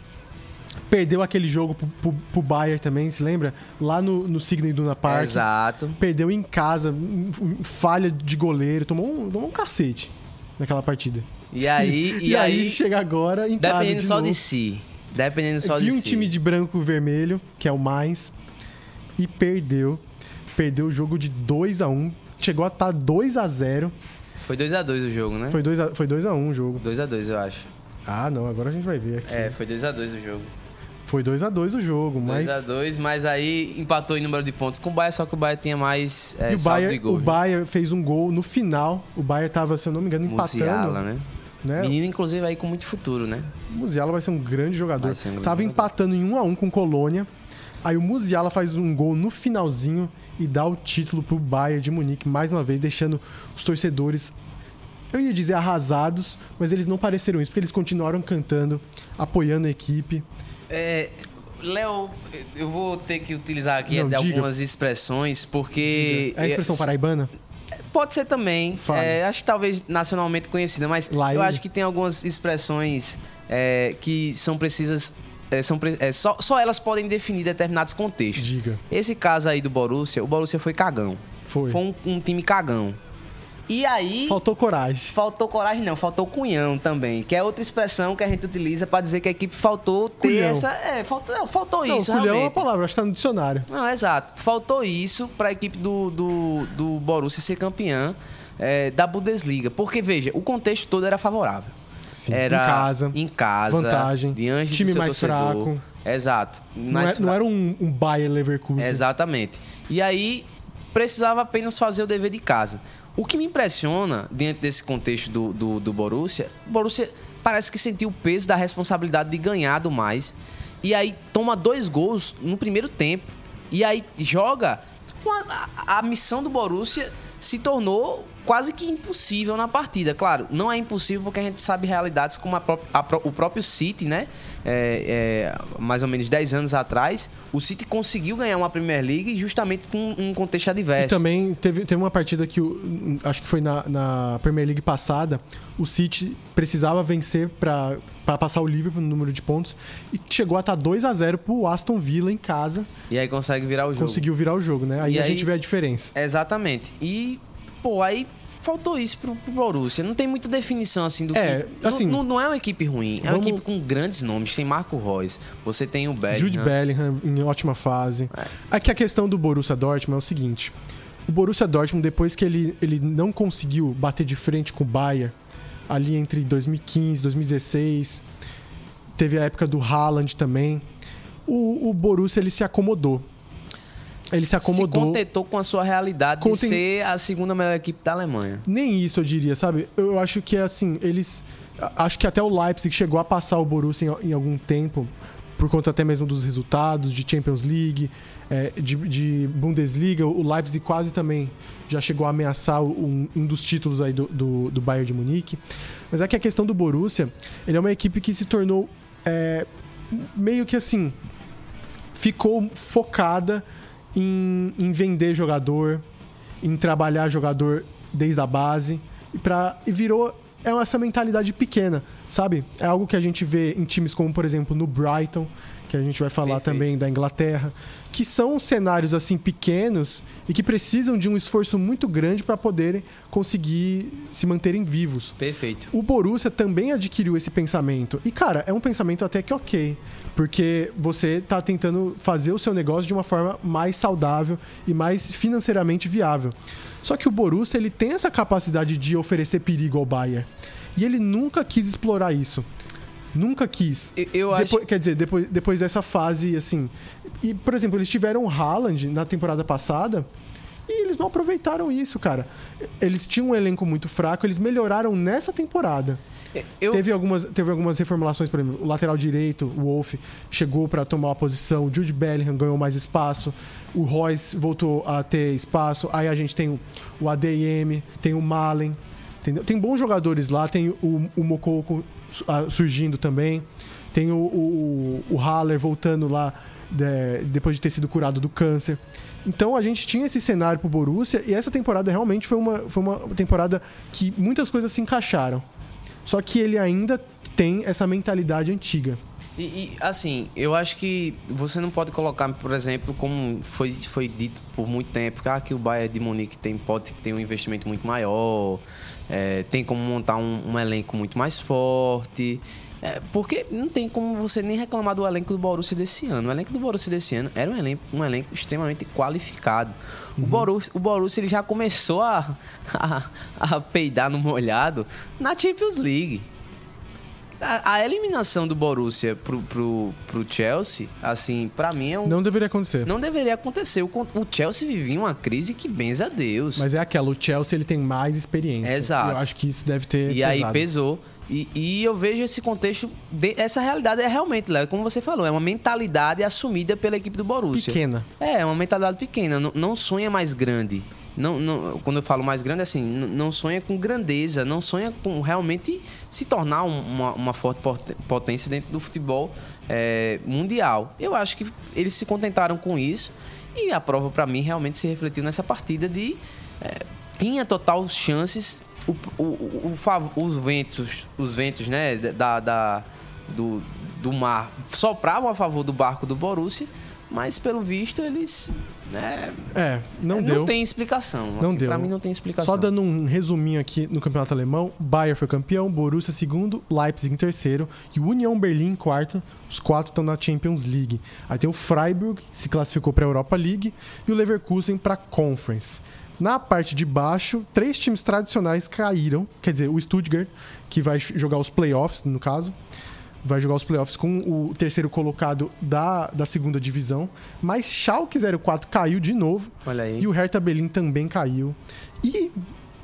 Perdeu aquele jogo pro, pro, pro Bayern também, se lembra? Lá no, no Signal Iduna Park. Exato. Perdeu em casa, falha de goleiro, tomou um, tomou um cacete. naquela partida. E aí, [LAUGHS] e, e aí, aí, chega agora em casa dependendo de só novo. de si. Dependendo só Vi de um si. time de branco e vermelho, que é o mais, e perdeu. Perdeu o jogo de 2 a 1 Chegou a estar 2 a 0 Foi 2x2 o jogo, né? Foi 2 a, foi 2 a 1 o jogo. 2x2, eu acho. Ah, não, agora a gente vai ver aqui. É, foi 2x2 o jogo. Foi 2 a 2 o jogo, mas 2x2, mas aí empatou em número de pontos com o Bayern, só que o Bayern tinha mais é, e o saldo de gol. o Bayern fez um gol no final. O Bayern tava, se eu não me engano, empatando. Musiala, né? né? Menino, inclusive, aí com muito futuro, né? O Musiala vai ser um grande jogador. Ser um empatando em 1 a 1 com Colônia. Aí o Musiala faz um gol no finalzinho e dá o título pro Bayern de Munique mais uma vez, deixando os torcedores eu ia dizer arrasados, mas eles não pareceram isso, porque eles continuaram cantando, apoiando a equipe. É, Léo, eu vou ter que utilizar aqui Não, de diga. algumas expressões, porque. É a expressão paraibana? Pode ser também. É, acho que talvez nacionalmente conhecida, mas Lá eu ele. acho que tem algumas expressões é, que são precisas. É, são, é, só, só elas podem definir determinados contextos. Diga. Esse caso aí do Borussia, o Borussia foi cagão. Foi. Foi um, um time cagão. E aí. Faltou coragem. Faltou coragem, não, faltou cunhão também, que é outra expressão que a gente utiliza pra dizer que a equipe faltou ter Culhão. essa. É, faltou, não, faltou Não, isso, culhão é uma realmente. palavra, acho que tá no dicionário. Não, exato. Faltou isso pra equipe do, do, do Borussia ser campeã é, da Bundesliga. Porque, veja, o contexto todo era favorável. Sim, era em casa, em casa, vantagem, diante time mais torcedor. fraco. Exato. Não, é- não era um, um Bayer Leverkusen. Exatamente. E aí precisava apenas fazer o dever de casa. O que me impressiona dentro desse contexto do, do, do Borussia, o Borussia parece que sentiu o peso da responsabilidade de ganhar do mais. E aí toma dois gols no primeiro tempo. E aí joga. A, a- a missão do Borussia se tornou quase que impossível na partida. Claro, não é impossível porque a gente sabe realidades como a pró- a pró- o próprio City, né? É, é, mais ou menos 10 anos atrás, o City conseguiu ganhar uma Premier League justamente com um contexto adverso. E também teve, teve uma partida que, acho que foi na, na Premier League passada, o City precisava vencer para passar o Liverpool no número de pontos e chegou a estar 2 a 0 pro Aston Villa em casa, E aí consegue virar o jogo. conseguiu virar o jogo, né? Aí E a aí- gente vê a diferença. Exatamente. E, pô, aí faltou isso pro, pro Borussia. Não tem muita definição assim do É, que. assim, não, não é uma equipe ruim, é vamos- uma equipe com grandes nomes. Tem Marco Reus, você tem o Bellingham. Jude Bellingham em ótima fase. Aqui a questão do Borussia Dortmund é o seguinte: o Borussia Dortmund depois que ele, ele não conseguiu bater de frente com o Bayern ali entre 2015 e 2016, teve a época do Haaland também. O, o Borussia ele se acomodou. Ele se Se acomodou. contentou com a sua realidade Contem- de ser a segunda melhor equipe da Alemanha. Nem isso eu diria, sabe? Eu acho que assim, eles. Acho que até o Leipzig chegou a passar o Borussia em, em algum tempo, por conta até mesmo dos resultados de Champions League, é, de, de Bundesliga. O Leipzig quase também já chegou a ameaçar um, um dos títulos aí do, do, do Bayern de Munique. Mas é que a questão do Borussia, ele é uma equipe que se tornou é, meio que assim. Ficou focada em, em vender jogador, em trabalhar jogador desde a base e, pra, e virou é essa mentalidade pequena, sabe? É algo que a gente vê em times como, por exemplo, no Brighton, que a gente vai falar Perfeito. também da Inglaterra, que são cenários assim pequenos e que precisam de um esforço muito grande para poderem conseguir se manterem vivos. Perfeito. O Borussia também adquiriu esse pensamento. E, cara, é um pensamento até que ok. Porque você tá tentando fazer o seu negócio de uma forma mais saudável e mais financeiramente viável. Só que o Borussia, ele tem essa capacidade de oferecer perigo ao Bayern. E ele nunca quis explorar isso. Nunca quis. Eu, eu acho. Depois- Quer dizer, depois, depois dessa fase, assim. E, por exemplo, eles tiveram o Haaland na temporada passada e eles não aproveitaram isso, cara. Eles tinham um elenco muito fraco, eles melhoraram nessa temporada. Eu, Teve, algumas, teve algumas reformulações, por exemplo, o lateral direito, o Wolf, chegou para tomar uma posição, o Jude Bellingham ganhou mais espaço, o Royce voltou a ter espaço, aí a gente tem o, o ADM, tem o Malen, entendeu? Tem bons jogadores lá, tem o, o Mokoko su- ah, surgindo também, tem o, o, o Haller voltando lá de- depois de ter sido curado do câncer. Então a gente tinha esse cenário pro Borussia e essa temporada realmente foi uma, foi uma temporada que muitas coisas se encaixaram. Só que ele ainda tem essa mentalidade antiga. E, e, assim, eu acho que você não pode colocar, por exemplo, como foi, foi dito por muito tempo, que, ah, que o Bayern de Munique tem, pode ter um investimento muito maior, é, tem como montar um, um, elenco muito mais forte. É, porque não tem como você nem reclamar do elenco do Borussia desse ano. O elenco do Borussia desse ano era um elenco, um elenco extremamente qualificado. Uhum. O, Borussia, o Borussia ele já começou a, a, a peidar no molhado na Champions League. A, a, eliminação do Borussia pro, pro, pro Chelsea, assim, para mim é um. Não deveria acontecer. Não deveria acontecer. O, o Chelsea vivia uma crise que benza a Deus. Mas é aquela, o Chelsea ele tem mais experiência. Exato. Eu acho que isso deve ter. E pesado. aí pesou. E, e, eu vejo esse contexto, de, essa realidade é realmente, Léo, como você falou, é uma mentalidade assumida pela equipe do Borussia. Pequena. É, é uma mentalidade pequena, não, não sonha mais grande não, não, quando eu falo mais grande, assim, não sonha com grandeza, não sonha com realmente se tornar uma, uma forte potência dentro do futebol é, mundial. Eu acho que eles se contentaram com isso e a prova para mim realmente se refletiu nessa partida de é, tinha total chances o, o, o, os ventos os ventos né da, da do, do mar sopravam a favor do barco do Borussia mas pelo visto eles né, é, não não deu. tem explicação. Não assim, deu. Pra mim não tem explicação. Só dando um resuminho aqui no campeonato alemão: Bayern foi campeão, Borussia segundo, Leipzig em terceiro e União Berlim em quarto. Os quatro estão na Champions League. Aí tem o Freiburg, se classificou para a Europa League, e o Leverkusen para a Conference. Na parte de baixo, três times tradicionais caíram. Quer dizer, o Stuttgart, que vai jogar os playoffs, no caso vai jogar os playoffs com o terceiro colocado da, da segunda divisão. Mas Schalke 04 caiu de novo. Olha aí. E o Hertha Berlin também caiu. E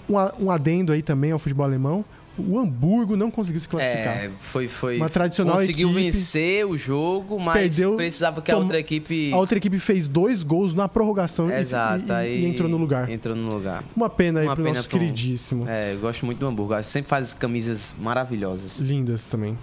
um, um adendo aí também ao futebol alemão. O Hamburgo não conseguiu se classificar. É, foi, foi. Uma tradicional Conseguiu equipe, vencer o jogo, mas perdeu, precisava que a outra equipe. A outra equipe fez dois gols na prorrogação Exato, e, aí e, entrou no lugar. Entrou no lugar. Uma pena aí Uma pro pena nosso pro- queridíssimo. É, eu gosto muito do Hamburgo. Sempre faz camisas maravilhosas. Lindas também.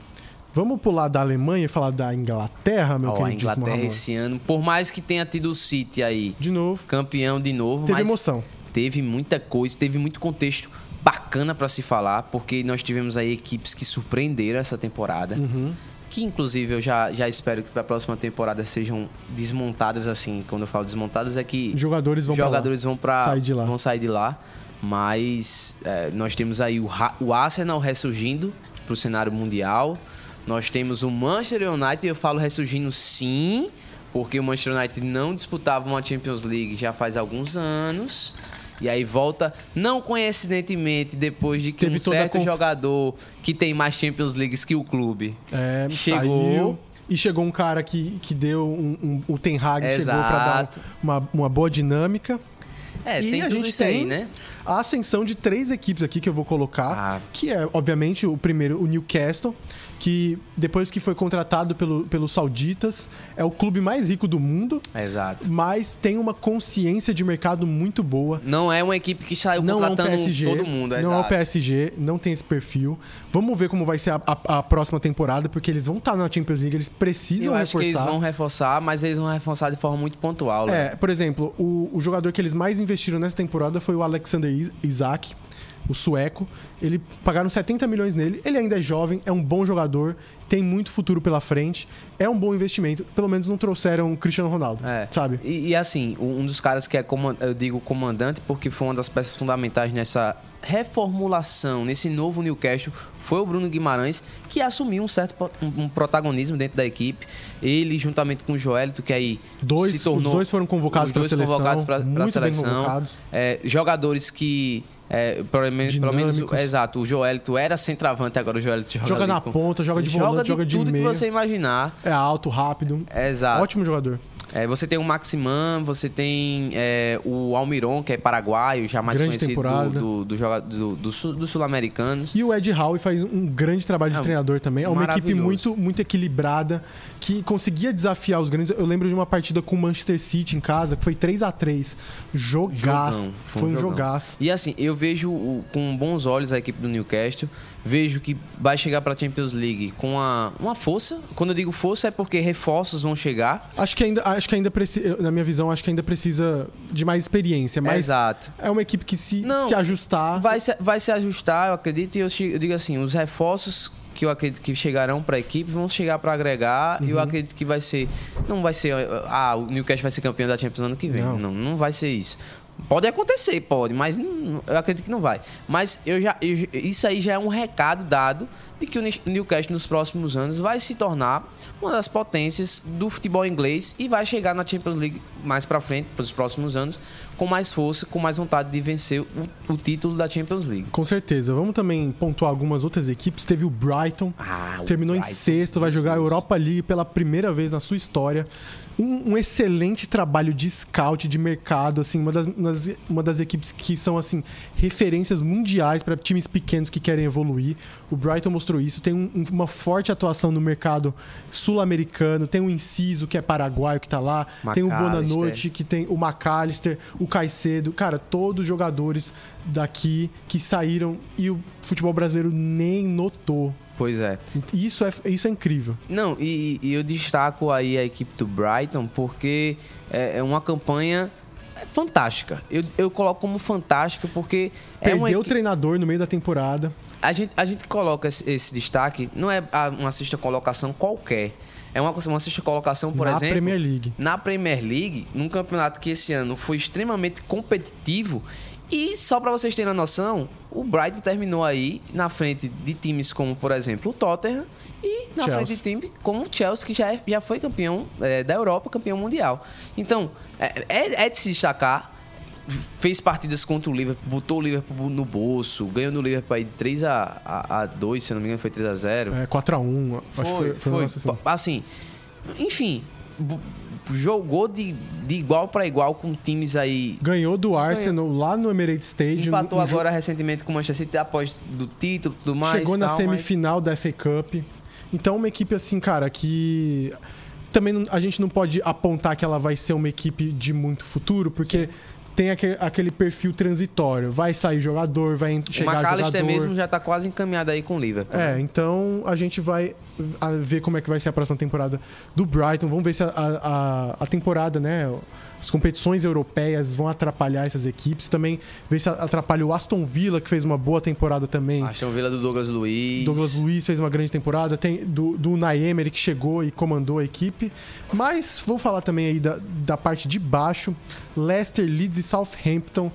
Vamos pular da Alemanha e falar da Inglaterra, meu Ó, a queridíssimo Inglaterra Ramon? esse ano, por mais que tenha tido o City aí, De novo. campeão de novo, Teve emoção. teve muita coisa, teve muito contexto bacana pra se falar, porque nós tivemos aí equipes que surpreenderam essa temporada. Uhum. Que inclusive eu já, já espero que para a próxima temporada sejam desmontadas assim. Quando eu falo desmontadas é que Jogadores vão pra jogadores vão para Sair de lá. vão sair de lá. Mas é, nós temos aí o, o Arsenal ressurgindo para o cenário mundial. Nós temos o Manchester United, eu falo ressurgindo sim, porque o Manchester United não disputava uma Champions League já faz alguns anos. E aí volta, não coincidentemente, depois de que Teve um certo conf- jogador que tem mais Champions Leagues que o clube É, Chegou. saiu. E chegou um cara que, que deu um, um- o Ten Hag chegou Exato. pra dar uma, uma boa dinâmica. É, E tem a gente isso aí, tem- né? A ascensão de três equipes aqui que eu vou colocar, Ah. que é, obviamente, o primeiro, o Newcastle, que depois que foi contratado pelo, pelos sauditas, é o clube mais rico do mundo, Exato. mas tem uma consciência de mercado muito boa. Não é uma equipe que saiu Não é um contratando PSG, todo mundo, não é o exato. PSG, não tem esse perfil. Vamos ver como vai ser a, a- a próxima temporada, porque eles vão estar na Champions League, eles precisam Eu acho reforçar. que eles vão reforçar, mas eles vão reforçar de forma muito pontual. Léo. É, por exemplo, o, o jogador que eles mais investiram nessa temporada foi o Alexander Isaac, o sueco. Ele pagaram 70 milhões nele. Ele ainda é jovem, é um bom jogador, tem muito futuro pela frente, é um bom investimento. Pelo menos não trouxeram o Cristiano Ronaldo, É. sabe? E, e, assim, um dos caras que é, eu digo comandante, porque foi uma das peças fundamentais nessa reformulação, nesse novo Newcastle, foi o Bruno Guimarães, que assumiu um certo um, um protagonismo dentro da equipe. Ele, juntamente com o Joelito, que aí Dois, se tornou... os dois foram convocados os para a seleção, convocados pra, muito bem seleção. É, jogadores que... É, pelo, menos, pelo menos, exato, o Joelito era centroavante, agora o Joelito joga, Joga na ponta, joga de joga volante, de joga de tudo que você imaginar. É alto, rápido. Exato. Ótimo jogador. É, você tem o Maximan, você tem é, o Almiron, que é paraguaio, já mais Grande conhecido temporada. do, do, do, joga- dos sul-americanos. E o Ed Howe faz um grande trabalho de É, treinador também. É uma equipe muito, muito equilibrada, que conseguia desafiar os grandes. Eu lembro de uma partida com o Manchester City em casa, que foi 3 a 3 Jogaço. Jogão, Foi um jogão. jogaço. E assim, eu vejo com bons olhos a equipe do Newcastle. Vejo que vai chegar para a Champions League com a, uma força. Quando eu digo força é porque reforços vão chegar. Acho que ainda, acho que ainda precisa, na minha visão, acho que ainda precisa de mais experiência. Mas Exato. é uma equipe que se, Não, se ajustar. Vai se, vai se ajustar, eu acredito. E eu, eu digo assim, os reforços que eu acredito que chegarão para a equipe vão chegar para agregar. E eu Uhum. acredito que vai ser. Não vai ser. Ah, o Newcastle vai ser campeão da Champions ano que vem. Não. Não, não, vai ser isso. Pode acontecer, pode, mas não- eu acredito que não vai. Mas eu já, eu- isso aí já é um recado dado de que o Newcastle nos próximos anos vai se tornar uma das potências do futebol inglês e vai chegar na Champions League mais para frente, para os próximos anos, com mais força, com mais vontade de vencer o, o título da Champions League. Com certeza. Vamos também pontuar algumas outras equipes. Teve o Brighton, Ah, o terminou em Brighton, sexto, vai jogar a. Europa League pela primeira vez na sua história. Um, um excelente trabalho de scout, de mercado, assim, uma das, uma das- equipes que são assim referências mundiais para times pequenos que querem evoluir. O Brighton mostrou isso. Tem um- uma forte atuação no mercado sul-americano. Tem o Inciso, que é paraguaio, que tá lá. Tem o. Bonanote, que tem o McAllister, o Caicedo. Cara, todos jogadores daqui que saíram e o futebol brasileiro nem notou. Pois é. Isso é, isso é incrível. Não, e, e eu destaco aí a equipe do Brighton porque é, é uma campanha fantástica. Eu, eu coloco como fantástica porque é uma Perdeu o treinador no meio da temporada. a gente, a gente coloca esse, esse destaque, não é uma sexta colocação qualquer. É uma, uma sexta colocação, por na exemplo, Premier League. na Premier League, num campeonato que esse ano foi extremamente competitivo. E só pra vocês terem uma noção, o Brighton terminou aí na frente de times como, por exemplo, o Tottenham e na Chelsea. frente de time como o Chelsea, que já, é- já foi campeão é, da Europa, campeão mundial. Então, é, é- é de se destacar. Fez partidas contra o Liverpool, botou o Liverpool no bolso, ganhou no Liverpool aí de 3 a, a, a 2, se não me engano, foi 3 a 0 É, 4x1. Acho que foi, foi, um foi. negócio assim. Assim, enfim, jogou de, de igual para igual com times aí. Ganhou do Arsenal lá no Emirates Stadium. Empatou um agora recentemente com o Manchester City após do título e tudo mais. Chegou na tal, semifinal da FA Cup. Então, uma equipe assim, cara, que. Também a gente não pode apontar que ela vai ser uma equipe de muito futuro, porque tem aquele, aquele perfil transitório. Vai sair jogador, vai Mas chegar o McAllister jogador. mesmo já tá quase encaminhado aí com o Liverpool. É, né? então a gente vai a- ver como é que vai ser a próxima temporada do Brighton. Vamos ver se a, a, a temporada, né? As competições europeias vão atrapalhar essas equipes. Também ver se atrapalha o Aston Villa, que fez uma boa temporada também. Aston Villa do Douglas Luiz. Douglas Luiz fez uma grande temporada. Tem do, do Unai Emery, que chegou e comandou a equipe. Mas vou falar também aí da, da parte de baixo. Leicester, Leeds e Southampton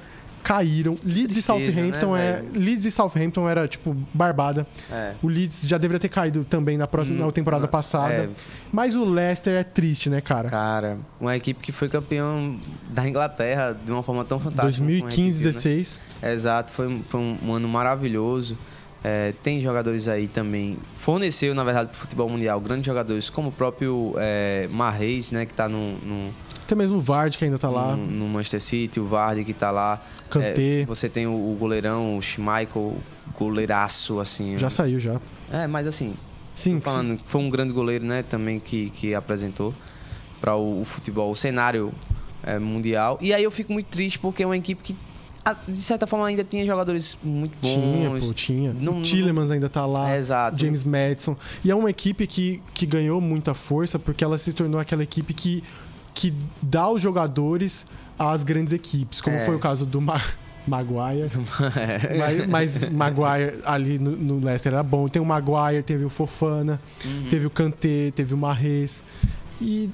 caíram. Leeds e Tristeza, Southampton né, é. Leeds e Southampton era, tipo, barbada. É. O Leeds já deveria ter caído também na próxima na temporada passada. é. Mas o Leicester é triste, né, cara? Cara, uma equipe que foi campeão da Inglaterra de uma forma tão fantástica. uma 2015, equipe, né? 16. Exato, foi, foi um ano maravilhoso. É, tem jogadores aí também. Forneceu, na verdade, para o futebol mundial grandes jogadores, como o próprio é, Marreis, né, que está no, no, Até mesmo o Vard, que ainda tá lá. no, no Manchester City, o Vardy, que está lá. Kanté. É, você tem o, o goleirão, o Schmeichel, goleiraço, assim. Já saiu, já. É, mas assim, Sim, falando, foi um grande goleiro, né, também que, que apresentou para o, o futebol, o cenário é, mundial. E aí eu fico muito triste porque é uma equipe que, de certa forma, ainda tinha jogadores muito bons. Tinha, pô, tinha. Não- o Tillemans ainda tá lá. É, exato. James Madison. E é uma equipe que, que ganhou muita força porque ela se tornou aquela equipe que, que dá os jogadores às grandes equipes, como É. foi o caso do Ma Maguire. [LAUGHS] mas, mas Maguire ali no, no Leicester era bom. Tem o Maguire, teve o Fofana, Uhum. teve o Kanté, teve o Marrez. E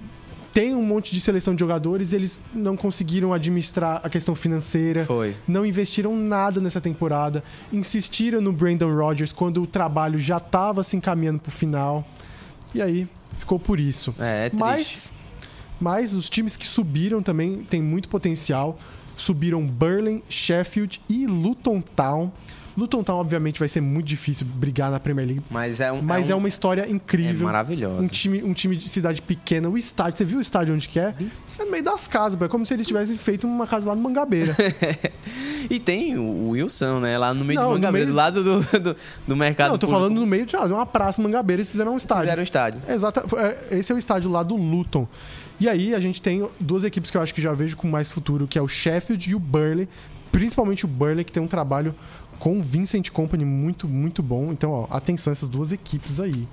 tem um monte de seleção de jogadores, eles não conseguiram administrar a questão financeira Foi. não investiram nada nessa temporada, insistiram no Brandon Rodgers quando o trabalho já estava se encaminhando pro final. E aí, ficou por isso. É, é mas, mas os times que subiram também têm muito potencial. Subiram Burley, Sheffield e Luton Town. Luton Town, obviamente, vai ser muito difícil brigar na Premier League. Mas é, um, Mas é, um- uma história é incrível. maravilhosa. um time, um time de cidade pequena. O estádio, você viu o estádio onde que é? É no meio das casas, é como se eles tivessem feito uma casa lá no Mangabeira. [LAUGHS] E tem o Wilson, né? Lá no meio Não, Mangabeira, meio- do lado do, do, do mercado Não, eu tô público. falando no meio de, uma praça Mangabeira, eles fizeram um estádio. Fizeram o estádio. Exato. é, Esse é o estádio lá do Luton. E aí a gente tem duas equipes que eu acho que já vejo com mais futuro, que é o Sheffield e o Burley. Principalmente o Burley, que tem um trabalho com Vincent Company muito, muito bom. Então, ó, atenção a essas duas equipes aí.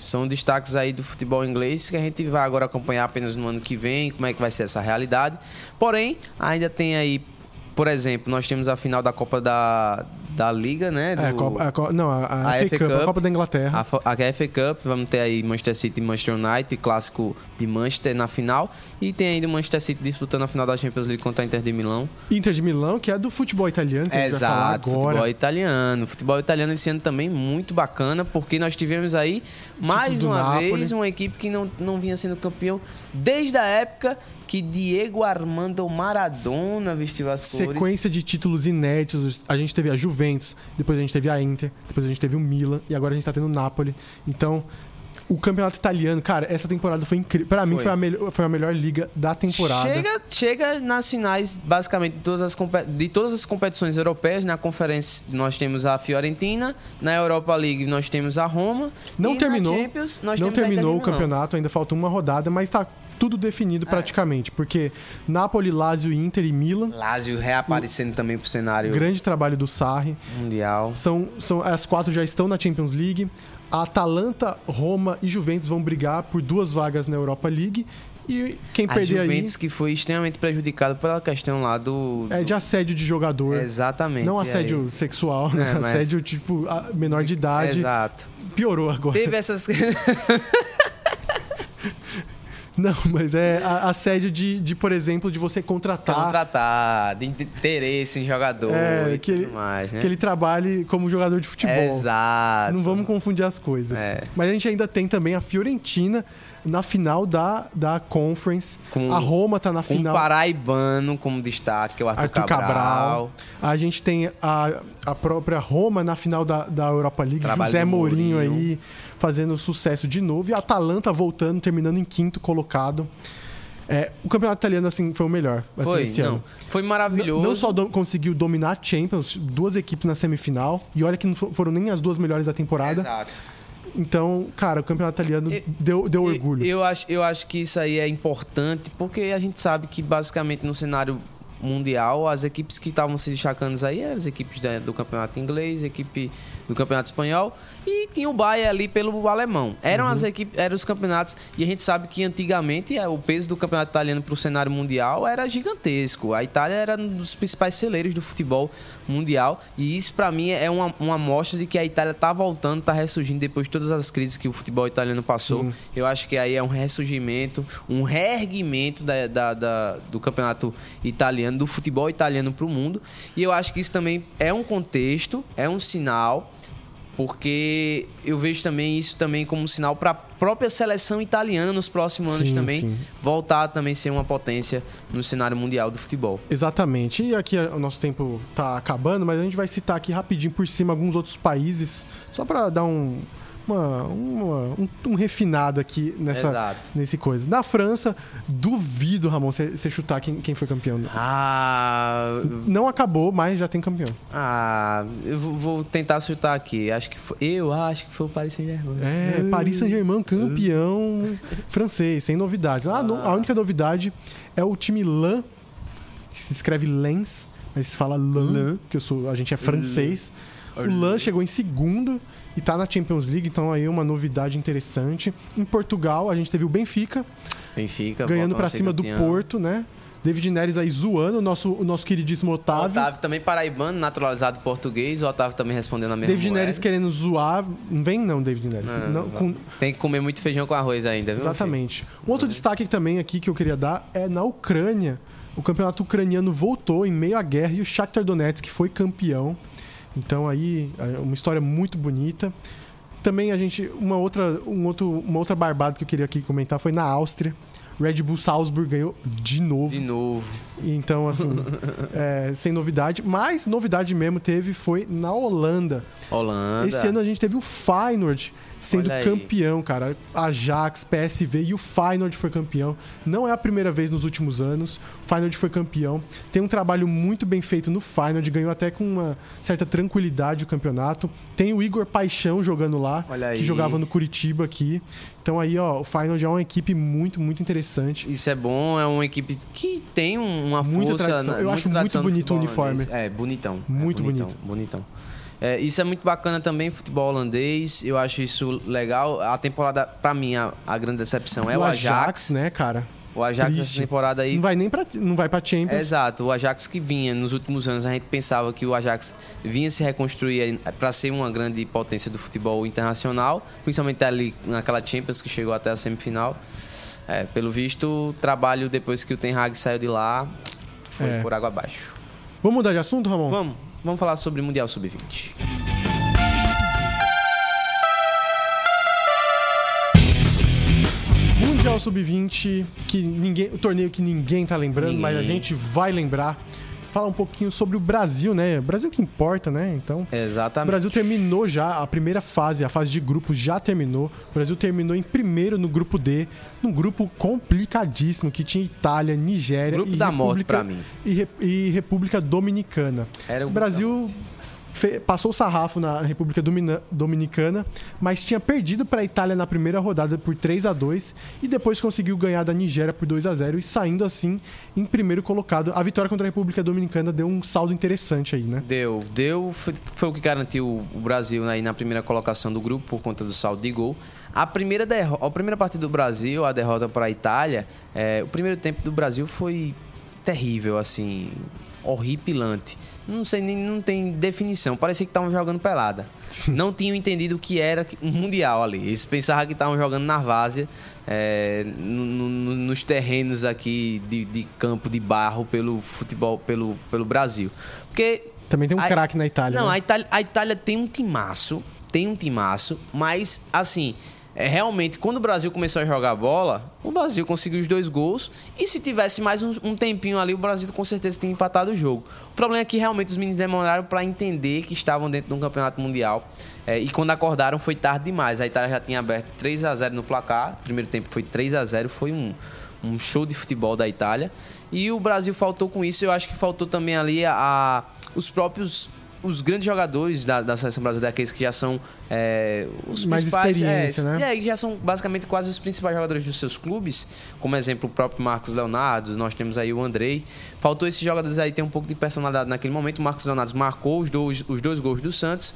São destaques aí do futebol inglês que a gente vai agora acompanhar apenas no ano que vem, como é que vai ser essa realidade. Porém, ainda tem aí, por exemplo, nós temos a final da Copa da, da Liga, né? É, a do- Copa- a Co- não, a, a a FA FA Cup, a Cup. Copa da Inglaterra. A, a FA Cup, vamos ter aí Manchester City e Manchester United, clássico de Manchester na final. E tem ainda o Manchester City disputando a final da Champions League contra a Inter de Milão. Inter de Milão, que é do futebol italiano, que a Exato, agora. futebol italiano. Futebol italiano esse ano também muito bacana, porque nós tivemos aí mais do uma Napoli. vez uma equipe que não, não vinha sendo campeão desde a época que Diego Armando Maradona vestiu as cores. Sequência de títulos inéditos. A gente teve a Juventus, depois a gente teve a Inter, depois a gente teve o Milan e agora a gente tá tendo o Napoli. Então, o campeonato italiano, cara, essa temporada foi incrível. Pra mim, Foi. foi a, melhor, foi a melhor liga da temporada. Chega, chega nas finais, basicamente, de todas, as, de todas as competições europeias. Na conferência nós temos a Fiorentina, na Europa League nós temos a Roma. Não terminou, Champions, nós não temos a Inter terminou o campeonato, ainda falta uma rodada, mas tá tudo definido praticamente, porque Napoli, Lazio, Inter e Milan, Lazio reaparecendo também pro cenário grande trabalho do Sarri. mundial. São, são as quatro já estão na Champions League. A Atalanta, Roma e Juventus vão brigar por duas vagas na Europa League. E quem A perder Juventus que foi extremamente prejudicado pela questão lá do... aí é de assédio de jogador. Exatamente. Não assédio aí? sexual, né? É, [LAUGHS] mas- assédio tipo menor de idade. Exato. Piorou agora. Teve essas... [LAUGHS] [LAUGHS] [LAUGHS] Não, mas é a- assédio de, de, por exemplo, de você contratar contratar, de interesse em jogador É, e que tudo ele- mais, né? que ele trabalhe como jogador de futebol. Exato. Não vamos confundir as coisas. É. Mas a gente ainda tem também a Fiorentina na final da, da Conference. Com- a Roma tá na Com um final. paraibano como destaque, que é o Arthur, Arthur Cabral. Cabral. A gente tem a, a própria Roma na final da, da Europa League. Trabalho José Mourinho, Mourinho. aí fazendo sucesso de novo. E a Atalanta voltando, terminando em quinto colocado. É, o campeonato italiano, assim, foi o melhor assim, Foi, esse não, ano. foi maravilhoso. Não só do- conseguiu dominar a Champions, duas equipes na semifinal. E olha que não fo- foram nem as duas melhores da temporada. Exato. Então, cara, o campeonato italiano E- deu, deu orgulho. Eu acho, eu acho que isso aí é importante, porque a gente sabe que basicamente no cenário mundial, as equipes que estavam se destacando aí eram as equipes da- do campeonato inglês, equipe do campeonato espanhol e tinha o Bayern ali pelo alemão. Eram as equipes, eram os campeonatos e a gente sabe que antigamente eh, o peso do campeonato italiano para o cenário mundial era gigantesco. A Itália era um dos principais celeiros do futebol mundial e isso para mim é uma, uma amostra de que a Itália tá voltando, tá ressurgindo depois de todas as crises que o futebol italiano passou. Sim. Eu acho que aí é um ressurgimento, um reerguimento da, da- da- do campeonato italiano, do futebol italiano para o mundo. E eu acho que isso também é um contexto, é um sinal, porque eu vejo também isso também como um sinal para a própria seleção italiana nos próximos anos Sim, também sim. voltar a também ser uma potência no cenário mundial do futebol. Exatamente. E aqui o nosso tempo tá acabando, mas a gente vai citar aqui rapidinho por cima alguns outros países, só para dar um, uma- uma- um, um refinado aqui nessa, Exato. nesse coisa. Na França, duvido, Ramon, você chutar quem, quem foi campeão. Ah, Não acabou, mas já tem campeão. ah, eu vou tentar chutar aqui. Acho que foi, eu acho que foi o Paris Saint-Germain. É, Paris Saint-Germain campeão francês, sem novidades. Ah, no- a única novidade é o time LAN, que se escreve Lens, mas se fala LAN, que eu sou, a gente é francês. O LAN chegou em segundo e tá na Champions League, então aí uma novidade interessante. Em Portugal, a gente teve o Benfica Benfica ganhando voltando pra a ser cima do campeão. Porto, né? David Neres aí zoando o nosso, o nosso queridíssimo Otávio. Otávio também paraibano, naturalizado português. O Otávio também respondendo a mesma David moeda. Neres querendo zoar. Não vem não, David Neres. Não, não. com- Tem que comer muito feijão com arroz ainda, viu? Exatamente. Um outro destaque também aqui que eu queria dar é na Ucrânia. O campeonato ucraniano voltou em meio à guerra e o Shakhtar Donetsk foi campeão. Então aí é uma história muito bonita. Também a gente uma outra um outro, uma outra barbada que eu queria aqui comentar foi na Áustria. Red Bull Salzburg ganhou de novo. De novo. Então, assim, [LAUGHS] é, sem novidade. Mas novidade mesmo teve foi na Holanda. Holanda. Esse ano a gente teve o Feyenoord sendo campeão, cara. Ajax, PSV e o Feyenoord foi campeão. Não é a primeira vez nos últimos anos. O Feyenoord foi campeão. Tem um trabalho muito bem feito no Feyenoord, ganhou até com uma certa tranquilidade o campeonato. Tem o Igor Paixão jogando lá, que jogava no Curitiba aqui. Então aí, ó, o Feyenoord é uma equipe muito, muito interessante. Isso é bom, é uma equipe que tem um- uma Muita força. tradição. Eu acho muito bonito o uniforme. É, bonitão. É Muito bonitão, bonito. Bonitão. É, isso é muito bacana também, futebol holandês. Eu acho isso legal. A temporada, pra mim, a, a grande decepção é o, Ajax. né, cara? O Ajax Triste. essa temporada aí Não vai nem pra, não vai pra Champions. Exato, o Ajax que vinha nos últimos anos, a gente pensava que o Ajax vinha se reconstruir para ser uma grande potência do futebol internacional, principalmente ali naquela Champions que chegou até a semifinal. É, pelo visto, o trabalho depois que o Ten Hag saiu de lá foi É. por água abaixo. Vamos mudar de assunto, Ramon? Vamos, vamos falar sobre Mundial Sub-20. Mundial Sub-20, que ninguém, o torneio que ninguém tá lembrando, Ninguém. mas a gente vai lembrar. Fala um pouquinho sobre o Brasil, né? O Brasil que importa, né? Então, o Exatamente. Brasil terminou já a primeira fase, a fase de grupo já terminou. O Brasil terminou em primeiro no grupo D, num grupo complicadíssimo que tinha Itália, Nigéria Grupo e da morte República- pra mim. E, e República Dominicana. Era o o Brasil passou o sarrafo na República Dominicana, mas tinha perdido para a Itália na primeira rodada por 3 a 2 e depois conseguiu ganhar da Nigéria por 2 a 0 e saindo assim em primeiro colocado. A vitória contra a República Dominicana deu um saldo interessante aí, né? Deu, deu, foi, foi o que garantiu o Brasil aí na primeira colocação do grupo por conta do saldo de gol. A primeira, a primeira partida do Brasil, a derrota para a Itália, é, o primeiro tempo do Brasil foi terrível, assim, horripilante. Não sei, nem não tem definição. Parecia que estavam jogando pelada. [LAUGHS] Não tinham entendido o que era um mundial ali. Eles pensavam que estavam jogando na várzea, é, no- no- nos terrenos aqui de, de campo de barro pelo futebol, pelo, pelo Brasil. Porque Também tem um craque na Itália. Não, né? a, Itália, a Itália tem um timaço, tem um timaço, mas assim, é, realmente, quando o Brasil começou a jogar bola, o Brasil conseguiu os dois gols. E se tivesse mais um, um tempinho ali, o Brasil com certeza tinha empatado o jogo. O problema é que realmente os meninos demoraram para entender que estavam dentro de um campeonato mundial. É, e quando acordaram foi tarde demais. A Itália já tinha aberto 3 a 0 no placar. O primeiro tempo foi 3 a 0 Foi um, um show de futebol da Itália. E o Brasil faltou com isso. Eu acho que faltou também ali a, a- os próprios. Os grandes jogadores da, da seleção brasileira, aqueles que já são é, os Mais principais. é, né? é, que já são basicamente quase os principais jogadores dos seus clubes. Como exemplo, o próprio Marcos Leonardo, nós temos aí o Andrei. Faltou esses jogadores aí ter um pouco de personalidade naquele momento. O Marcos Leonardo marcou os dois, os dois gols do Santos.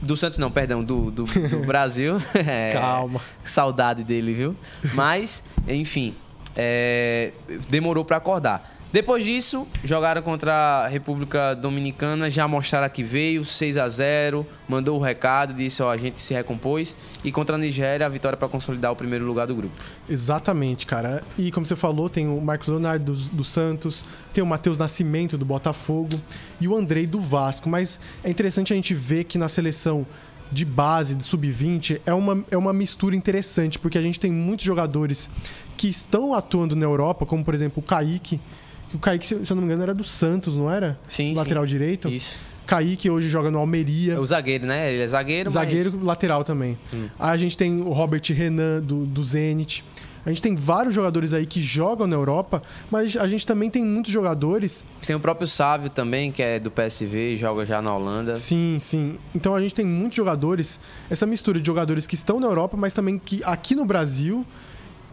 Do Santos não, perdão, do, do, do [LAUGHS] Brasil. É, Calma. Saudade dele, viu? Mas, enfim, é, demorou para acordar. Depois disso, jogaram contra a República Dominicana, já mostraram que veio, 6 a 0 mandou o recado, disse, ó, a gente se recompôs. E contra a Nigéria, a vitória para consolidar o primeiro lugar do grupo. Exatamente, cara. E como você falou, tem o Marcos Leonardo do, do Santos, tem o Matheus Nascimento do Botafogo e o Andrei do Vasco. Mas é interessante a gente ver que na seleção de base, de sub-20, é uma, é uma mistura interessante, porque a gente tem muitos jogadores que estão atuando na Europa, como por exemplo o Kaique. Que O Kaique, se eu não me engano, era do Santos, não era? Sim, Lateral sim. direito. Isso. Kaique hoje joga no Almeria. É o zagueiro, né? Ele é zagueiro, Zagueiro mas... lateral também. Aí a gente tem o Robert Renan do, do Zenit. A gente tem vários jogadores aí que jogam na Europa, mas a gente também tem muitos jogadores. Tem o próprio Sávio também, que é do PSV, joga já na Holanda. Sim, sim. Então a gente tem muitos jogadores, essa mistura de jogadores que estão na Europa, mas também que aqui no Brasil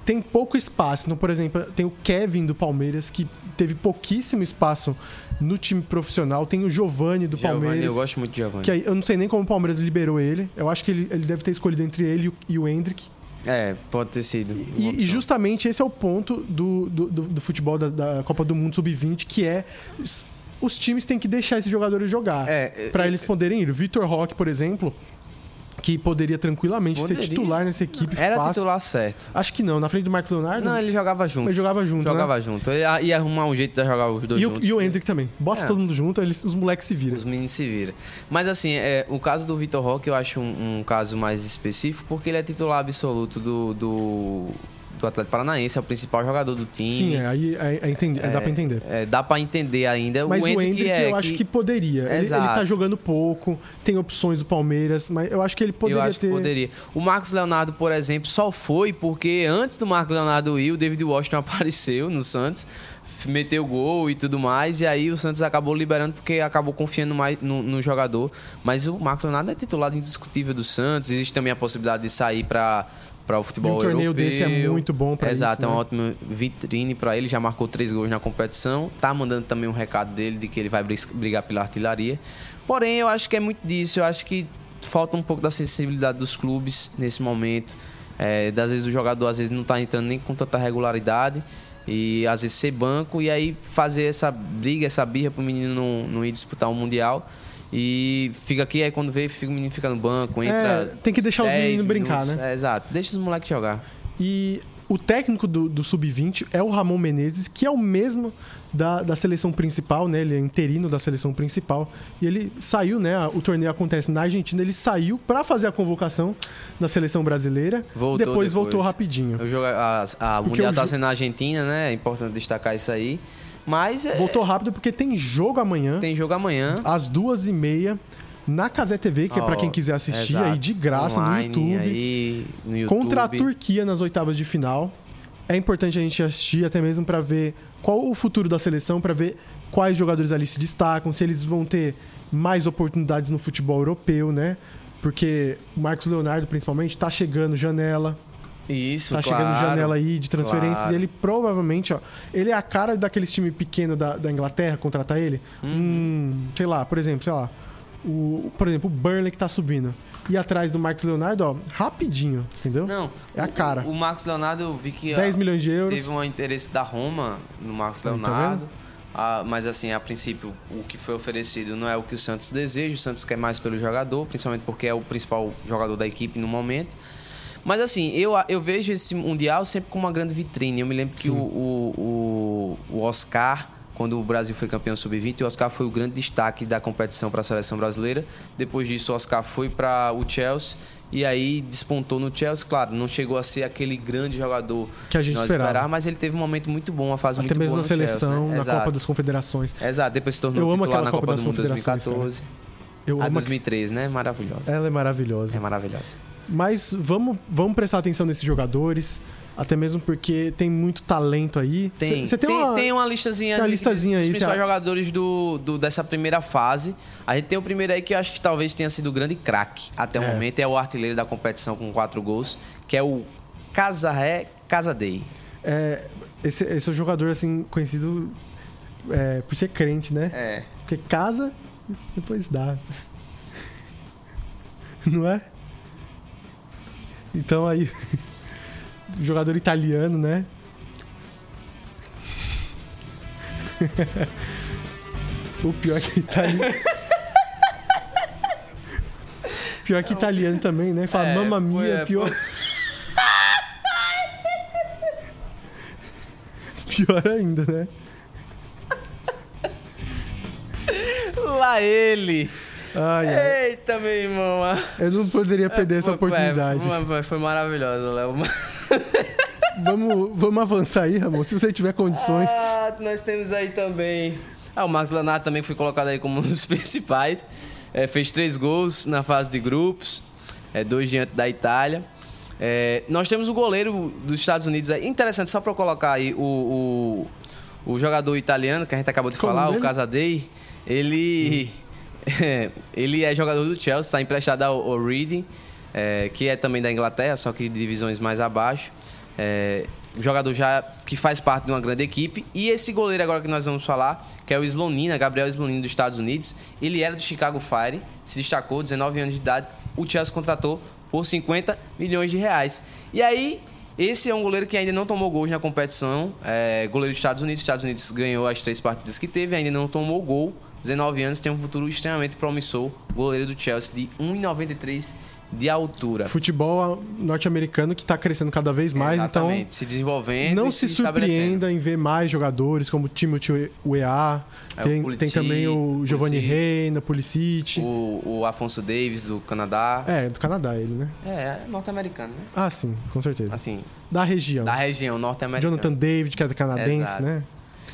tem pouco espaço. Então, por exemplo, tem o Kevin do Palmeiras, que teve pouquíssimo espaço no time profissional. Tem o Giovani do Giovani, Palmeiras. eu gosto muito de Giovanni. Que aí, eu não sei nem como o Palmeiras liberou ele. Eu acho que ele, ele deve ter escolhido entre ele e o, Hendrick. É, pode ter sido. E, e justamente esse é o ponto do, do, do- do futebol da, da Copa do Mundo Sub-20, que é os times têm que deixar esses jogadores jogar. É, Pra é, eles poderem ir. O Vitor Roque, por exemplo, que poderia tranquilamente Poderia. ser titular nessa equipe Era fácil. titular certo. Acho que não. Na frente do Marcos Leonardo, Não, ele jogava junto. mas jogava junto. Jogava né? junto. Ele ia- arrumar um jeito de jogar os dois E o, juntos. e o Hendrick também. Bota É. todo mundo junto, eles, os moleques se viram. Os meninos se viram. Mas assim, é, o caso do Vitor Roque eu acho um, um caso mais específico porque ele é titular absoluto do, do, do Atlético Paranaense, é o principal jogador do time. Sim, é, aí é, é entendi- é, dá pra entender. É, dá pra entender ainda. Mas o Hendrick Hendrick, é eu acho que poderia. Ele, ele tá jogando pouco, tem opções do Palmeiras, mas eu acho que ele poderia eu acho ter. que poderia. O Marcos Leonardo, por exemplo, só foi porque antes do Marcos Leonardo ir, o David Washington [LAUGHS] apareceu no Santos, meteu gol e tudo mais, e aí o Santos acabou liberando porque acabou confiando mais no, no jogador. Mas o Marcos Leonardo é titular indiscutível do Santos, existe também a possibilidade de sair para para o futebol E um torneio europeu. desse é muito bom pra Exato, isso, é uma né? ótima vitrine para ele, já marcou três gols na competição, tá mandando também um recado dele de que ele vai brigar pela artilharia. Porém, eu acho que é muito disso, eu acho que falta um pouco da sensibilidade dos clubes nesse momento. É, das vezes o jogador às vezes não tá entrando nem com tanta regularidade. E às vezes ser banco e aí fazer essa briga, essa birra pro menino não, não ir disputar um Mundial. E fica aqui, aí quando vê, fica, o menino fica no banco, entra. É, tem que deixar os 10 meninos brincar, minutos. né? É, exato. Deixa os moleques jogar. E o técnico do, do Sub-20 é o Ramon Menezes, que é o mesmo da, da seleção principal, né? Ele é interino da seleção principal. E ele saiu, né? O torneio acontece na Argentina, ele saiu pra fazer a convocação na seleção brasileira. Voltou depois, depois. voltou rapidinho. O jogo, a, a Mundial tá sendo na Argentina, né? É importante destacar isso aí. Mas é, Voltou rápido porque tem jogo amanhã, tem jogo amanhã. às duas e meia, na Casé TV, que é pra Ó, quem quiser assistir exato. aí de graça Online, no YouTube. Aí, no YouTube. contra a Turquia nas oitavas de final. É importante a gente assistir até mesmo para ver qual o futuro da seleção, para ver quais jogadores ali se destacam, se eles vão ter mais oportunidades no futebol europeu, né? Porque o Marcos Leonardo, principalmente, tá chegando janela, Isso, tá claro. chegando janela aí de transferências. claro. E ele provavelmente, ó, ele é a cara daqueles time pequeno da, da Inglaterra, contratar ele. Uhum. Hum, sei lá, por exemplo, sei lá, o, por exemplo, o Burnley que tá subindo. E atrás do Marcos Leonardo, ó, rapidinho, entendeu? Não. É a cara. O, o Marcos Leonardo, eu vi que 10 ah, milhões de euros. teve um interesse da Roma no Marcos tá Leonardo. Ah, mas assim, a princípio, o que foi oferecido não é o que o Santos deseja. O Santos quer mais pelo jogador, principalmente porque é o principal jogador da equipe no momento. Mas assim, eu, eu vejo esse Mundial sempre como uma grande vitrine. Eu me lembro que o, o, o, Oscar, quando o Brasil foi campeão sub-20, o Oscar foi o grande destaque da competição para a seleção brasileira. Depois disso, o Oscar foi para o Chelsea e aí despontou no Chelsea. Claro, não chegou a ser aquele grande jogador Que a gente nós esperava. esperava, mas ele teve um momento muito bom, uma fase Até muito mesmo boa na no Chelsea, seleção, né? na Exato. Copa das Confederações. Exato, depois se tornou Eu titular na Copa Copa das do Mundo Confederações, 2014. Eu A amo 2003, né? Maravilhosa. Ela é maravilhosa. É maravilhosa. Mas vamos, vamos prestar atenção nesses jogadores, até mesmo porque tem muito talento aí. Tem, Você tem, tem, uma... tem uma listazinha, tem uma listazinha dos aí, principais jogadores do, do- dessa primeira fase. A gente tem o primeiro aí que eu acho que talvez tenha sido o grande craque até o É. momento. É o artilheiro da competição com quatro gols, que é o Casaré Casadei. É, esse, esse é um jogador, assim, conhecido é, por ser crente, né? É. Porque casa, depois dá. [LAUGHS] Não é? Então aí. [LAUGHS] jogador italiano, né? [LAUGHS] o pior é que italiano. [LAUGHS] pior que italiano também, né? Fala É, mamma mia, é, pior. pior ainda, né? Lá ele! Ai, ai. Eita, meu irmão! Eu não poderia perder essa É, Foi- oportunidade. Foi, foi, maravilhoso, Léo. [LAUGHS] Vamos, vamos avançar aí, Ramon. Se você tiver condições. Ah, nós temos aí também. Ah, o Marcos Leonardo também foi colocado aí como um dos [LAUGHS] principais. É, fez três gols na fase de grupos, é, dois diante da Itália. É, nós temos o goleiro dos Estados Unidos. aí. Interessante, só para eu colocar aí o, o, o jogador italiano que a gente acabou de Qual o falar, nome o dele? Casadei. Ele, [LAUGHS] ele é jogador do Chelsea, está emprestado ao, Reading, é, que é também da Inglaterra, só que de divisões mais abaixo. É, jogador já que faz parte de uma grande equipe. E esse goleiro agora que nós vamos falar, que é o Slonina, Gabriel Slonina dos Estados Unidos. Ele era do Chicago Fire, se destacou, 19 anos de idade. O Chelsea contratou por 50 milhões de reais. E aí, esse é um goleiro que ainda não tomou gols na competição. É, goleiro dos Estados Unidos. Os Estados Unidos ganhou as três partidas que teve, ainda não tomou gol. 19 anos, tem um futuro extremamente promissor. Goleiro do Chelsea de 1,93 de altura. Futebol norte-americano que tá crescendo cada vez mais, Exatamente, se desenvolvendo então. Não se estabelecendo. surpreenda em ver mais jogadores como Timothy Weah. É, tem, tem também o Giovanni. Reina, Pulisic. O, o Afonso Davis, do Canadá. É, do Canadá ele, né? É, é norte-americano, né? Ah, sim, com certeza. Assim, Da região. da região norte-americana. Jonathan David, que é canadense, Exato. né?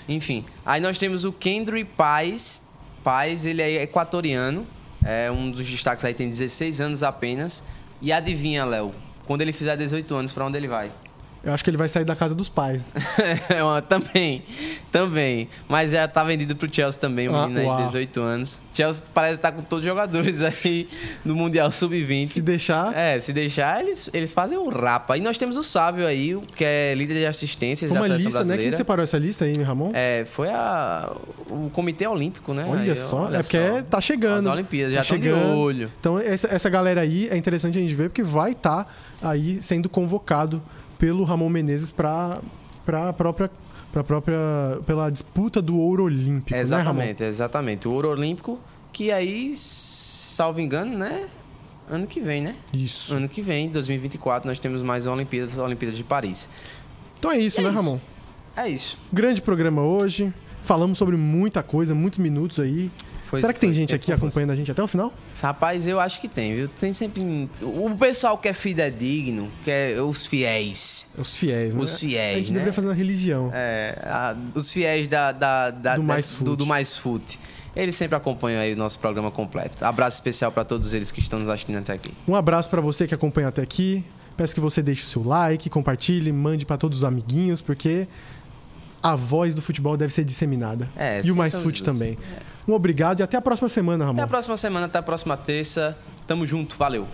Enfim, aí nós temos o Kendry Paz. Paz, ele é equatoriano. É um dos destaques aí, tem 16 anos apenas. E adivinha, Léo, quando ele fizer 18 anos, pra onde ele vai? Eu acho que ele vai sair da casa dos pais. [LAUGHS] É também, também. Mas já tá vendido pro Chelsea também, o Ah, menino aí uau. de 18 anos. Chelsea parece estar com todos os jogadores [LAUGHS] aí no Mundial Sub-20. Se deixar, É, se deixar, eles, eles fazem um rapa. E nós temos o Sávio aí, que é líder de assistências uma da lista, né? Quem brasileira. separou essa lista aí, Ramon? É, foi a, o Comitê Olímpico, né? Olha Aí, só, olha é porque só. tá chegando. As Olimpíadas, já tá de chegando. olho. Então, essa, essa galera aí é interessante a gente ver, porque vai estar aí sendo convocado pelo Ramon Menezes para a própria para própria pela disputa do ouro olímpico, exatamente, né, exatamente. O ouro olímpico que aí, salvo engano, né? Ano que vem, né? Isso. Ano que vem, 2024, nós temos mais Olimpíadas, Olimpíadas de Paris. Então é isso, é né, isso. Ramon? É isso. Grande programa hoje. Falamos sobre muita coisa, muitos minutos aí. Foi- Será que tem foi gente tempo aqui acompanhando a gente até o final? Rapaz, eu acho que tem, viu? Tem sempre. O pessoal que é fidedigno, que é os fiéis. Os fiéis, né? Os fiéis, A gente né? deveria fazer uma religião. É, a- os fiéis da, da, da- Do Mais Fute. do, do Mais Fute. Eles sempre acompanham aí o nosso programa completo. Abraço especial para todos eles que estão nos assistindo até aqui. Um abraço pra você que acompanha até aqui. Peço que você deixe o seu like, compartilhe, mande pra todos os amiguinhos, porque a voz do futebol deve ser disseminada. É, e o Mais Fute também. É. Um obrigado e até a próxima semana, Ramon. Até a próxima semana, até a próxima terça. Tamo junto, valeu.